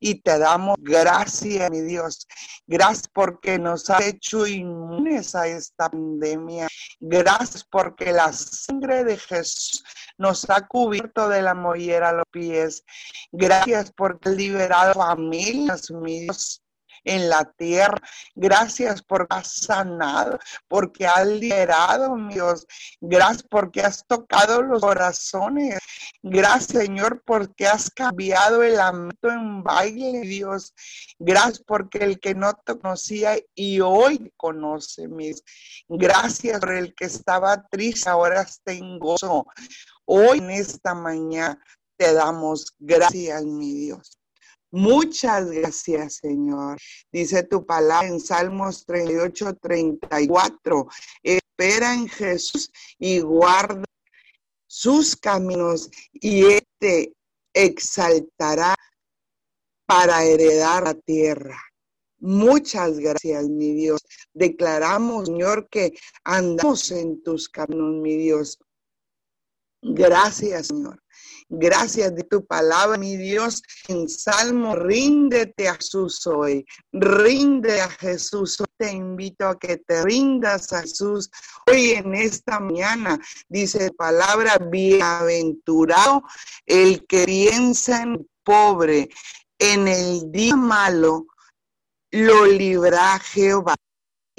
y te damos gracias, mi Dios. Gracias porque nos ha hecho inmunes a esta pandemia. Gracias porque la sangre de Jesús nos ha cubierto de la mollera a los pies. Gracias por liberado familias, mi Dios en la tierra. Gracias por has sanado, porque has liberado, Dios. Gracias porque has tocado los corazones. Gracias, Señor, porque has cambiado el lamento en baile, Dios. Gracias porque el que no te conocía y hoy conoce, mis. Gracias por el que estaba triste, ahora está en gozo. Hoy en esta mañana te damos gracias, mi Dios. Muchas gracias, Señor. Dice tu palabra en Salmos 38, 34. Espera en Jesús y guarda sus caminos y Él te exaltará para heredar la tierra. Muchas gracias, mi Dios. Declaramos, Señor, que andamos en tus caminos, mi Dios. Gracias, Señor. Gracias de tu palabra, mi Dios. En Salmo, ríndete a Jesús hoy. Rinde a Jesús. Te invito a que te rindas a Jesús hoy en esta mañana. Dice palabra, bienaventurado el que piensa en pobre. En el día malo lo libra Jehová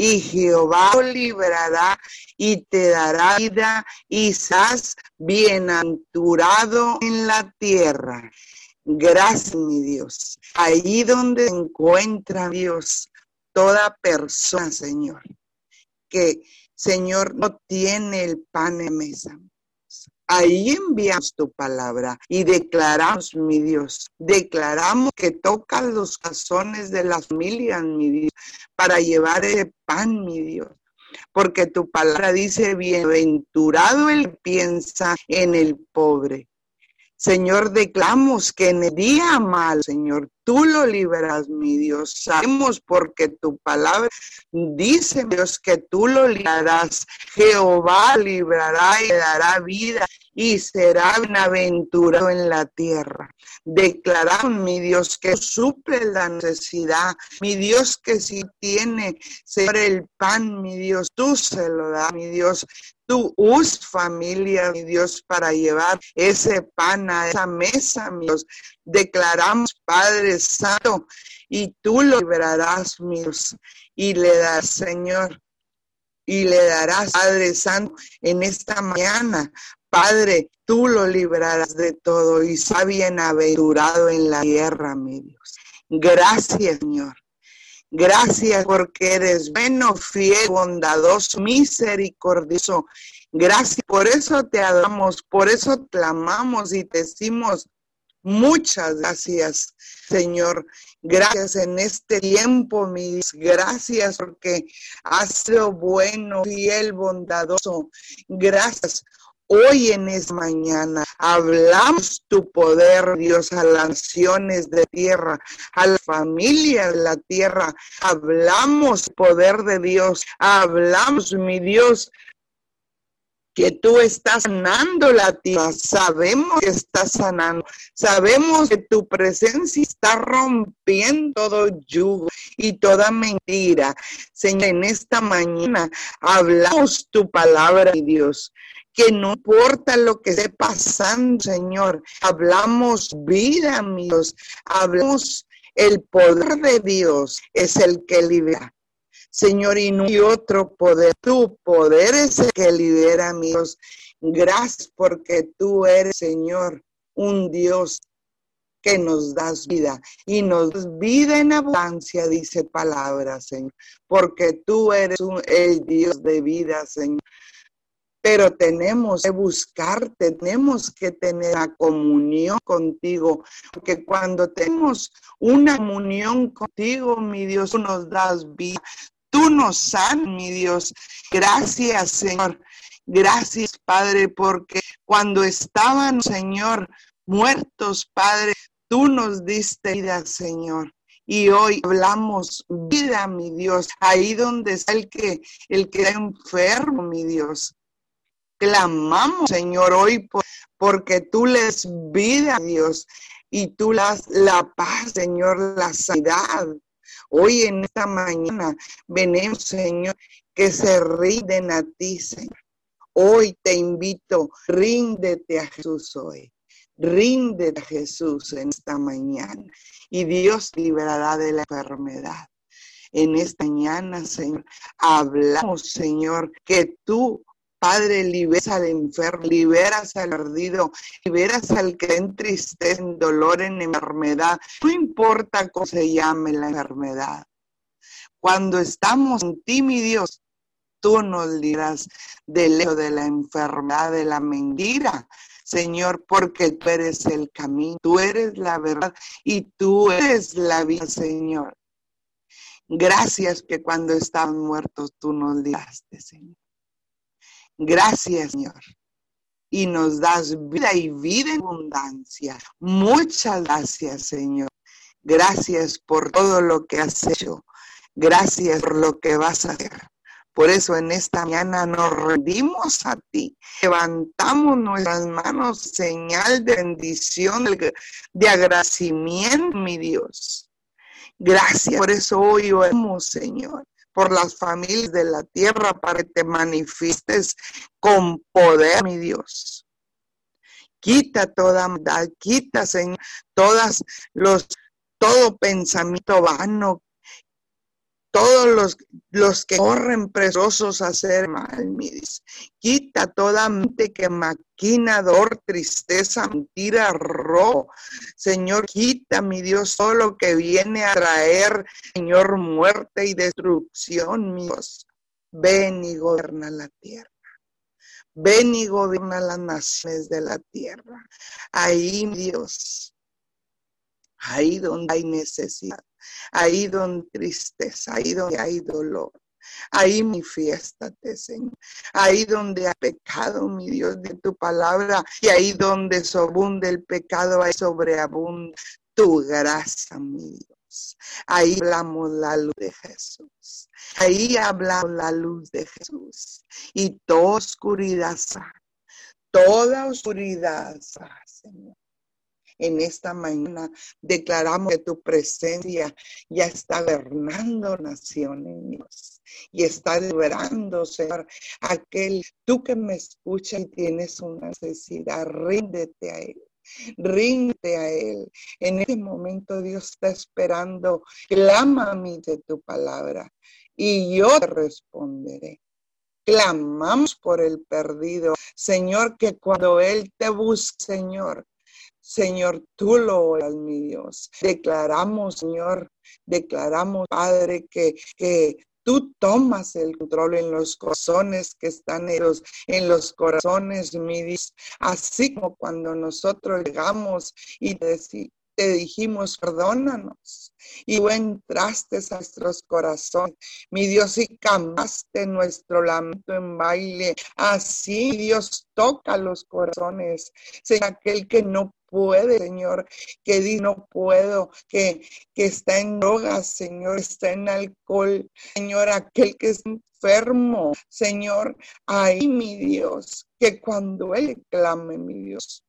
y Jehová lo librará y te dará vida y seas bienaventurado en la tierra. Gracias, mi Dios. Ahí donde encuentra Dios toda persona, Señor, que Señor no tiene el pan en mesa. Ahí enviamos tu palabra y declaramos, mi Dios, declaramos que tocan los corazones de las familias, mi Dios, para llevar el pan, mi Dios. Porque tu palabra dice, bienaventurado el que piensa en el pobre. Señor, declamos que en el día mal, Señor, tú lo liberas, mi Dios. Sabemos porque tu palabra dice, Dios, que tú lo librarás. Jehová librará y dará vida y será bienaventurado en la tierra. Declaramos, mi Dios, que suple la necesidad. Mi Dios, que si tiene, el pan, mi Dios, tú se lo das, mi Dios. Tú us familia, mi Dios, para llevar ese pan a esa mesa, mi Dios. Declaramos, Padre Santo, y tú lo liberarás, mi Dios, y le das, Señor, y le darás, Padre Santo, en esta mañana. Padre, tú lo librarás de todo y sea bienaventurado en la tierra, mi Dios. Gracias, Señor. Gracias porque eres bueno, fiel, bondadoso, misericordioso. Gracias, por eso te adoramos, por eso clamamos y te decimos muchas gracias, Señor. Gracias en este tiempo, mis gracias porque has sido bueno, fiel, bondadoso. Gracias Hoy en esta mañana hablamos tu poder, Dios, a las naciones de tierra, a la familia de la tierra. Hablamos poder de Dios. Hablamos, mi Dios, que tú estás sanando la tierra. Sabemos que estás sanando. Sabemos que tu presencia está rompiendo todo yugo y toda mentira. Señor, en esta mañana hablamos tu palabra, Dios que no importa lo que esté pasando, Señor. Hablamos vida, amigos. Hablamos el poder de Dios es el que libera. Señor, y no hay otro poder. Tu poder es el que libera, amigos. Gracias porque tú eres, Señor, un Dios que nos das vida y nos das vida en abundancia, dice palabra, Señor, porque tú eres el Dios de vida, Señor pero tenemos que buscar, tenemos que tener la comunión contigo, porque cuando tenemos una comunión contigo, mi Dios, tú nos das vida, tú nos sanas, mi Dios. Gracias, Señor. Gracias, Padre, porque cuando estaban, Señor, muertos, Padre, tú nos diste vida, Señor. Y hoy hablamos vida, mi Dios, ahí donde está el que, el que está enfermo, mi Dios. Clamamos, Señor, hoy porque tú les vida Dios y tú las la paz, Señor, la sanidad. Hoy en esta mañana venimos, Señor, que se rinden a ti, Señor. Hoy te invito, ríndete a Jesús hoy. Ríndete a Jesús en esta mañana y Dios liberará de la enfermedad. En esta mañana, Señor, hablamos, Señor, que tú Padre, liberas al enfermo, liberas al perdido, liberas al que entristece en dolor, en enfermedad. No importa cómo se llame la enfermedad. Cuando estamos en ti, mi Dios, tú nos libras del hecho de la enfermedad, de la mentira. Señor, porque tú eres el camino, tú eres la verdad y tú eres la vida, Señor. Gracias que cuando estaban muertos tú nos libraste, Señor. Gracias, Señor. Y nos das vida y vida en abundancia. Muchas gracias, Señor. Gracias por todo lo que has hecho. Gracias por lo que vas a hacer. Por eso en esta mañana nos rendimos a ti. Levantamos nuestras manos, señal de bendición, de agradecimiento, mi Dios. Gracias. Por eso hoy oramos, Señor por las familias de la tierra para que te manifiestes con poder, mi Dios. Quita toda maldad, quita, Señor, todas los, todo pensamiento vano todos los, los que corren presosos a hacer mal, mis. Quita toda mente que maquina, dolor, tristeza, mentira, robo. Señor, quita, mi Dios, todo lo que viene a traer, Señor, muerte y destrucción, mi Dios. Ven y gobierna la tierra. Ven y gobierna las naciones de la tierra. Ahí, Dios, ahí donde hay necesidad, ahí donde hay tristeza, ahí donde hay dolor. Ahí manifiéstate, Señor. Ahí donde hay pecado, mi Dios, de tu palabra. Y ahí donde sobunde el pecado, ahí sobreabunda tu gracia, mi Dios. Ahí hablamos la luz de Jesús. Ahí hablamos la luz de Jesús. Y toda oscuridad, toda oscuridad, Señor en esta mañana declaramos que tu presencia ya está gobernando naciones, y está liberando, Señor, aquel, tú que me escuchas y tienes una necesidad, ríndete a Él. Ríndete a Él. En este momento Dios está esperando. Clama a mí de tu palabra y yo te responderé. Clamamos por el perdido. Señor, que cuando Él te busque, Señor, Señor, tú lo oras, mi Dios. Declaramos, Señor, declaramos, Padre, que, que tú tomas el control en los corazones que están los, en los corazones, mi Dios. Así como cuando nosotros llegamos y te, te dijimos, perdónanos. Y tú entraste a nuestros corazones, mi Dios, y cambiaste nuestro lamento en baile. Así, Dios, toca los corazones. Sea aquel que no puede, Señor, que dice no puedo, que, que está en drogas, Señor, está en alcohol, Señor, aquel que es enfermo, Señor, ahí mi Dios, que cuando Él clame, mi Dios,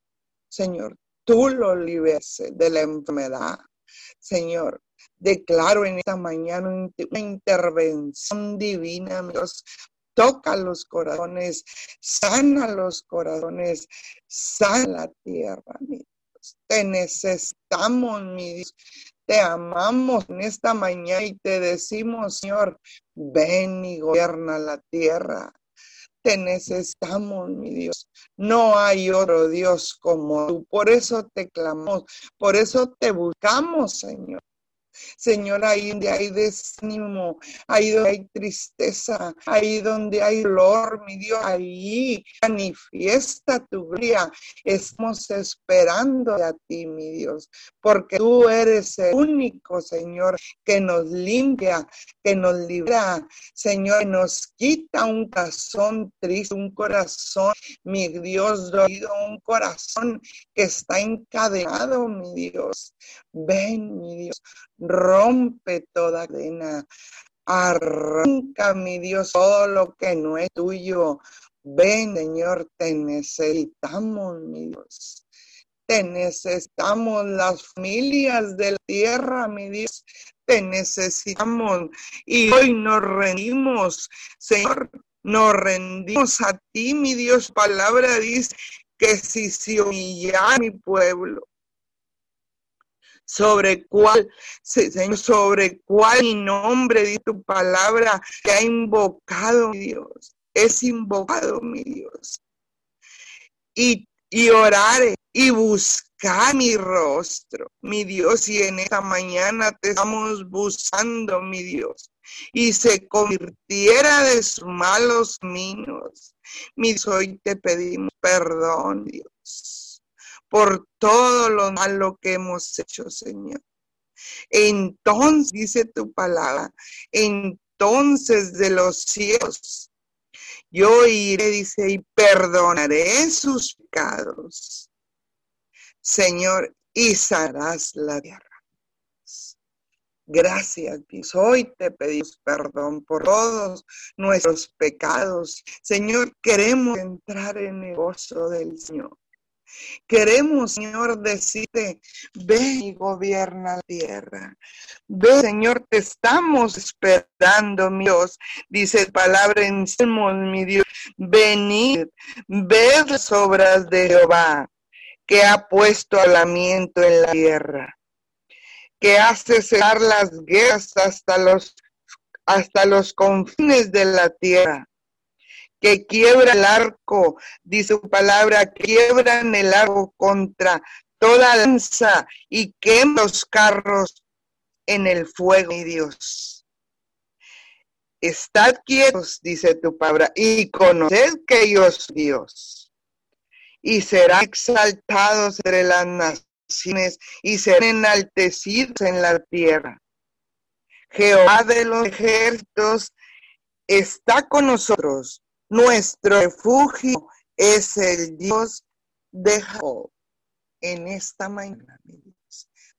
Señor, tú lo liberes de la enfermedad, Señor. Declaro en esta mañana una intervención divina, Dios, toca los corazones, sana los corazones, sana la tierra, mi te necesitamos, mi Dios. Te amamos en esta mañana y te decimos, Señor, ven y gobierna la tierra. Te necesitamos, mi Dios. No hay otro Dios como tú. Por eso te clamamos, por eso te buscamos, Señor. Señor, ahí donde hay desánimo, ahí donde hay tristeza, ahí donde hay dolor, mi Dios, ahí manifiesta tu gloria. Estamos esperando a ti, mi Dios, porque tú eres el único, Señor, que nos limpia, que nos libra, Señor, que nos quita un corazón triste, un corazón, mi Dios, un corazón que está encadenado, mi Dios. Ven, mi Dios, rompe toda cadena. Arranca, mi Dios, todo lo que no es tuyo. Ven, Señor, te necesitamos, mi Dios. Te necesitamos las familias de la tierra, mi Dios. Te necesitamos. Y hoy nos rendimos, Señor. Nos rendimos a ti, mi Dios. Palabra dice que si se humilla mi pueblo, sobre cuál, Señor, sobre cuál nombre de tu palabra que ha invocado, mi Dios, es invocado, mi Dios. Y, y orar y buscar mi rostro, mi Dios, y en esta mañana te estamos buscando, mi Dios, y se convirtiera de sus malos minos. Mi Dios, hoy te pedimos perdón, Dios por todo lo malo que hemos hecho, Señor. Entonces, dice tu palabra, entonces de los cielos, yo iré, dice, y perdonaré sus pecados, Señor, y sanarás la tierra. Gracias, Dios. Hoy te pedimos perdón por todos nuestros pecados. Señor, queremos entrar en el gozo del Señor. Queremos, Señor, decirte, ven y gobierna la tierra. Ven, Señor, te estamos esperando, mi Dios. Dice palabra en mi Dios. Venid, ved las obras de Jehová, que ha puesto alamiento en la tierra, que hace cesar las guerras hasta los, hasta los confines de la tierra que quiebra el arco, dice su palabra, quiebran el arco contra toda lanza y queman los carros en el fuego, mi Dios. Estad quietos, dice tu palabra, y conoced que yo soy Dios. Y serán exaltados entre las naciones y serán enaltecidos en la tierra. Jehová de los ejércitos está con nosotros. Nuestro refugio es el Dios de Jacob. En esta mañana,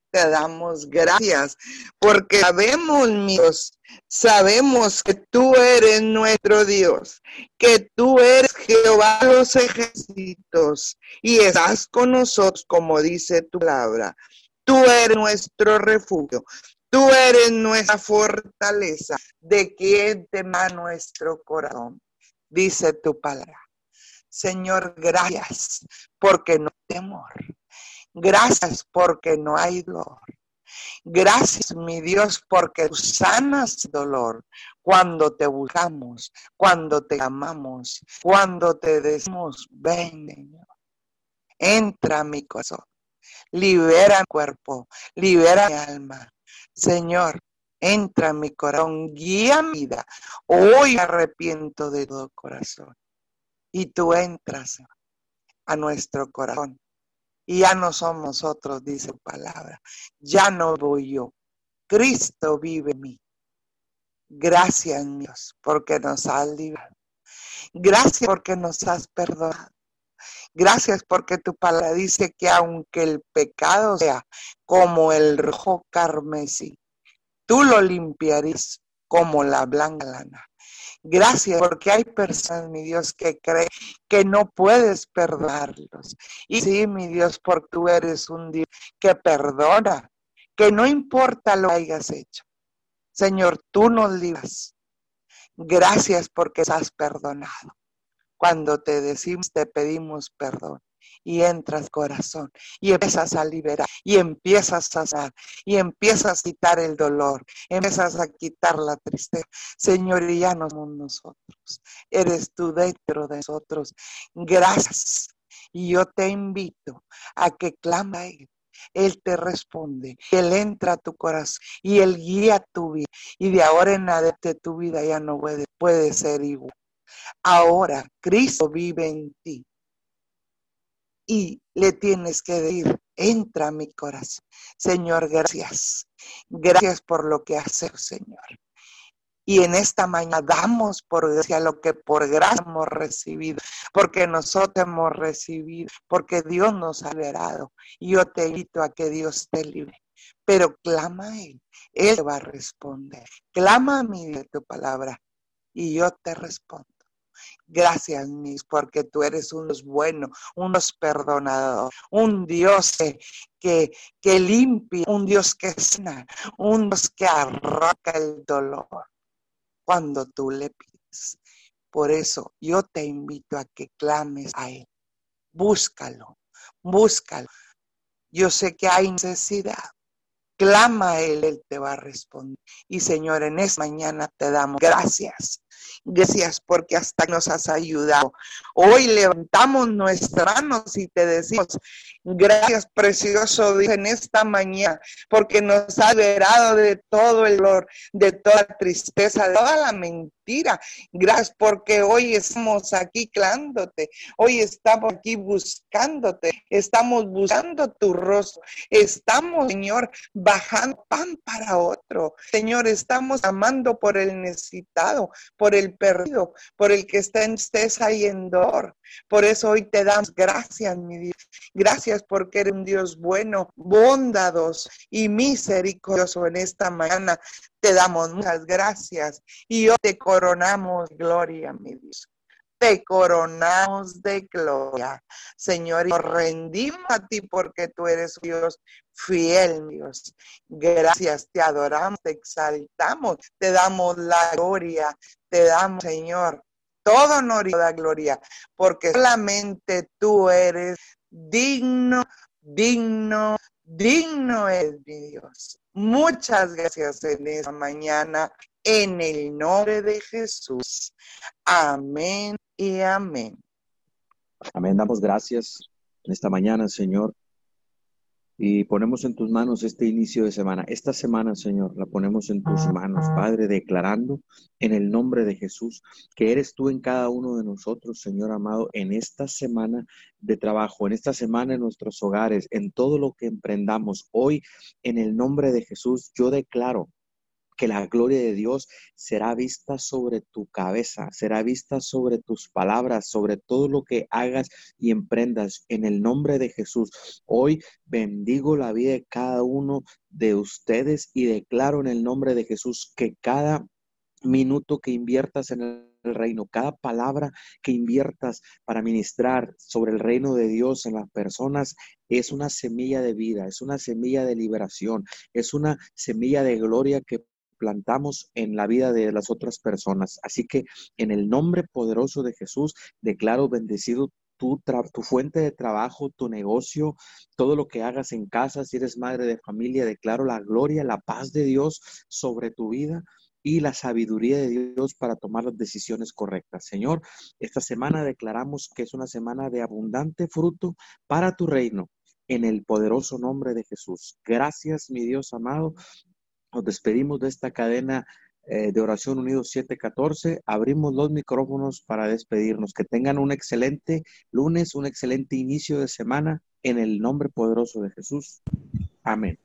te damos gracias porque sabemos, Dios, sabemos que tú eres nuestro Dios, que tú eres Jehová de los ejércitos y estás con nosotros, como dice tu palabra. Tú eres nuestro refugio. Tú eres nuestra fortaleza, de quien tema nuestro corazón, dice tu palabra. Señor, gracias porque no hay temor. Gracias porque no hay dolor. Gracias, mi Dios, porque tú sanas dolor cuando te buscamos, cuando te amamos, cuando te decimos, ven, Señor. Entra a mi corazón, libera mi cuerpo, libera mi alma. Señor, entra en mi corazón, guía mi vida. Hoy arrepiento de todo corazón. Y tú entras a nuestro corazón. Y ya no somos nosotros, dice su palabra. Ya no voy yo. Cristo vive en mí. Gracias, Dios, porque nos has librado. Gracias porque nos has perdonado. Gracias porque tu palabra dice que aunque el pecado sea como el rojo carmesí, tú lo limpiarías como la blanca lana. Gracias porque hay personas, mi Dios, que creen que no puedes perdonarlos. Y sí, mi Dios, porque tú eres un Dios que perdona, que no importa lo que hayas hecho. Señor, tú nos libras. Gracias porque has perdonado. Cuando te decimos, te pedimos perdón y entras corazón y empiezas a liberar y empiezas a sanar y empiezas a quitar el dolor, empiezas a quitar la tristeza. Señor, y ya no somos nosotros, eres tú dentro de nosotros. Gracias. Y yo te invito a que clama a Él. Él te responde, Él entra a tu corazón y Él guía tu vida. Y de ahora en adelante tu vida ya no puede, puede ser igual. Ahora Cristo vive en ti y le tienes que decir, entra a mi corazón. Señor, gracias. Gracias por lo que haces, Señor. Y en esta mañana damos por gracia lo que por gracia hemos recibido, porque nosotros hemos recibido, porque Dios nos ha liberado. Y yo te invito a que Dios te libre. Pero clama a Él, Él te va a responder. Clama a mí de tu palabra y yo te respondo. Gracias, mis, porque tú eres un Dios bueno, perdonador, un Dios que, que limpia, un Dios que sana, un Dios que arranca el dolor cuando tú le pides. Por eso yo te invito a que clames a Él. Búscalo, búscalo. Yo sé que hay necesidad. Clama a Él, Él te va a responder. Y Señor, en esta mañana te damos gracias Gracias porque hasta nos has ayudado. Hoy levantamos nuestras manos y te decimos, gracias precioso Dios en esta mañana, porque nos ha liberado de todo el dolor, de toda tristeza, de toda la mentira. Gracias porque hoy estamos aquí clándote, hoy estamos aquí buscándote, estamos buscando tu rostro, estamos, Señor, bajando pan para otro. Señor, estamos amando por el necesitado, por el perdido, por el que está en tristeza y en dolor. Por eso hoy te damos gracias, mi Dios. Gracias porque eres un Dios bueno, bondadoso y misericordioso en esta mañana. Te damos muchas gracias y hoy te coronamos gloria, mi Dios te coronamos de gloria. Señor, y nos rendimos a ti porque tú eres Dios fiel, Dios. Gracias, te adoramos, te exaltamos, te damos la gloria, te damos, Señor, todo honor y toda gloria, porque solamente tú eres digno, digno, digno es mi Dios. Muchas gracias en esta mañana, en el nombre de Jesús. Amén y amén.
Amén, damos gracias en esta mañana, Señor. Y ponemos en tus manos este inicio de semana. Esta semana, Señor, la ponemos en tus manos, Padre, declarando en el nombre de Jesús que eres tú en cada uno de nosotros, Señor amado, en esta semana de trabajo, en esta semana en nuestros hogares, en todo lo que emprendamos. Hoy, en el nombre de Jesús, yo declaro que la gloria de Dios será vista sobre tu cabeza, será vista sobre tus palabras, sobre todo lo que hagas y emprendas en el nombre de Jesús. Hoy bendigo la vida de cada uno de ustedes y declaro en el nombre de Jesús que cada minuto que inviertas en el reino, cada palabra que inviertas para ministrar sobre el reino de Dios en las personas es una semilla de vida, es una semilla de liberación, es una semilla de gloria que plantamos en la vida de las otras personas. Así que en el nombre poderoso de Jesús, declaro bendecido tu, tu, fuente de trabajo, tu negocio, todo lo que hagas en casa, si eres madre de familia, declaro la gloria, la paz de Dios sobre tu vida y la sabiduría de Dios para tomar las decisiones correctas. Señor, esta semana declaramos que es una semana de abundante fruto para tu reino. En el poderoso nombre de Jesús. Gracias, mi Dios amado, nos despedimos de esta cadena eh, de oración unidos 714. Abrimos los micrófonos para despedirnos. Que tengan un excelente lunes, un excelente inicio de semana en el nombre poderoso de Jesús. Amén.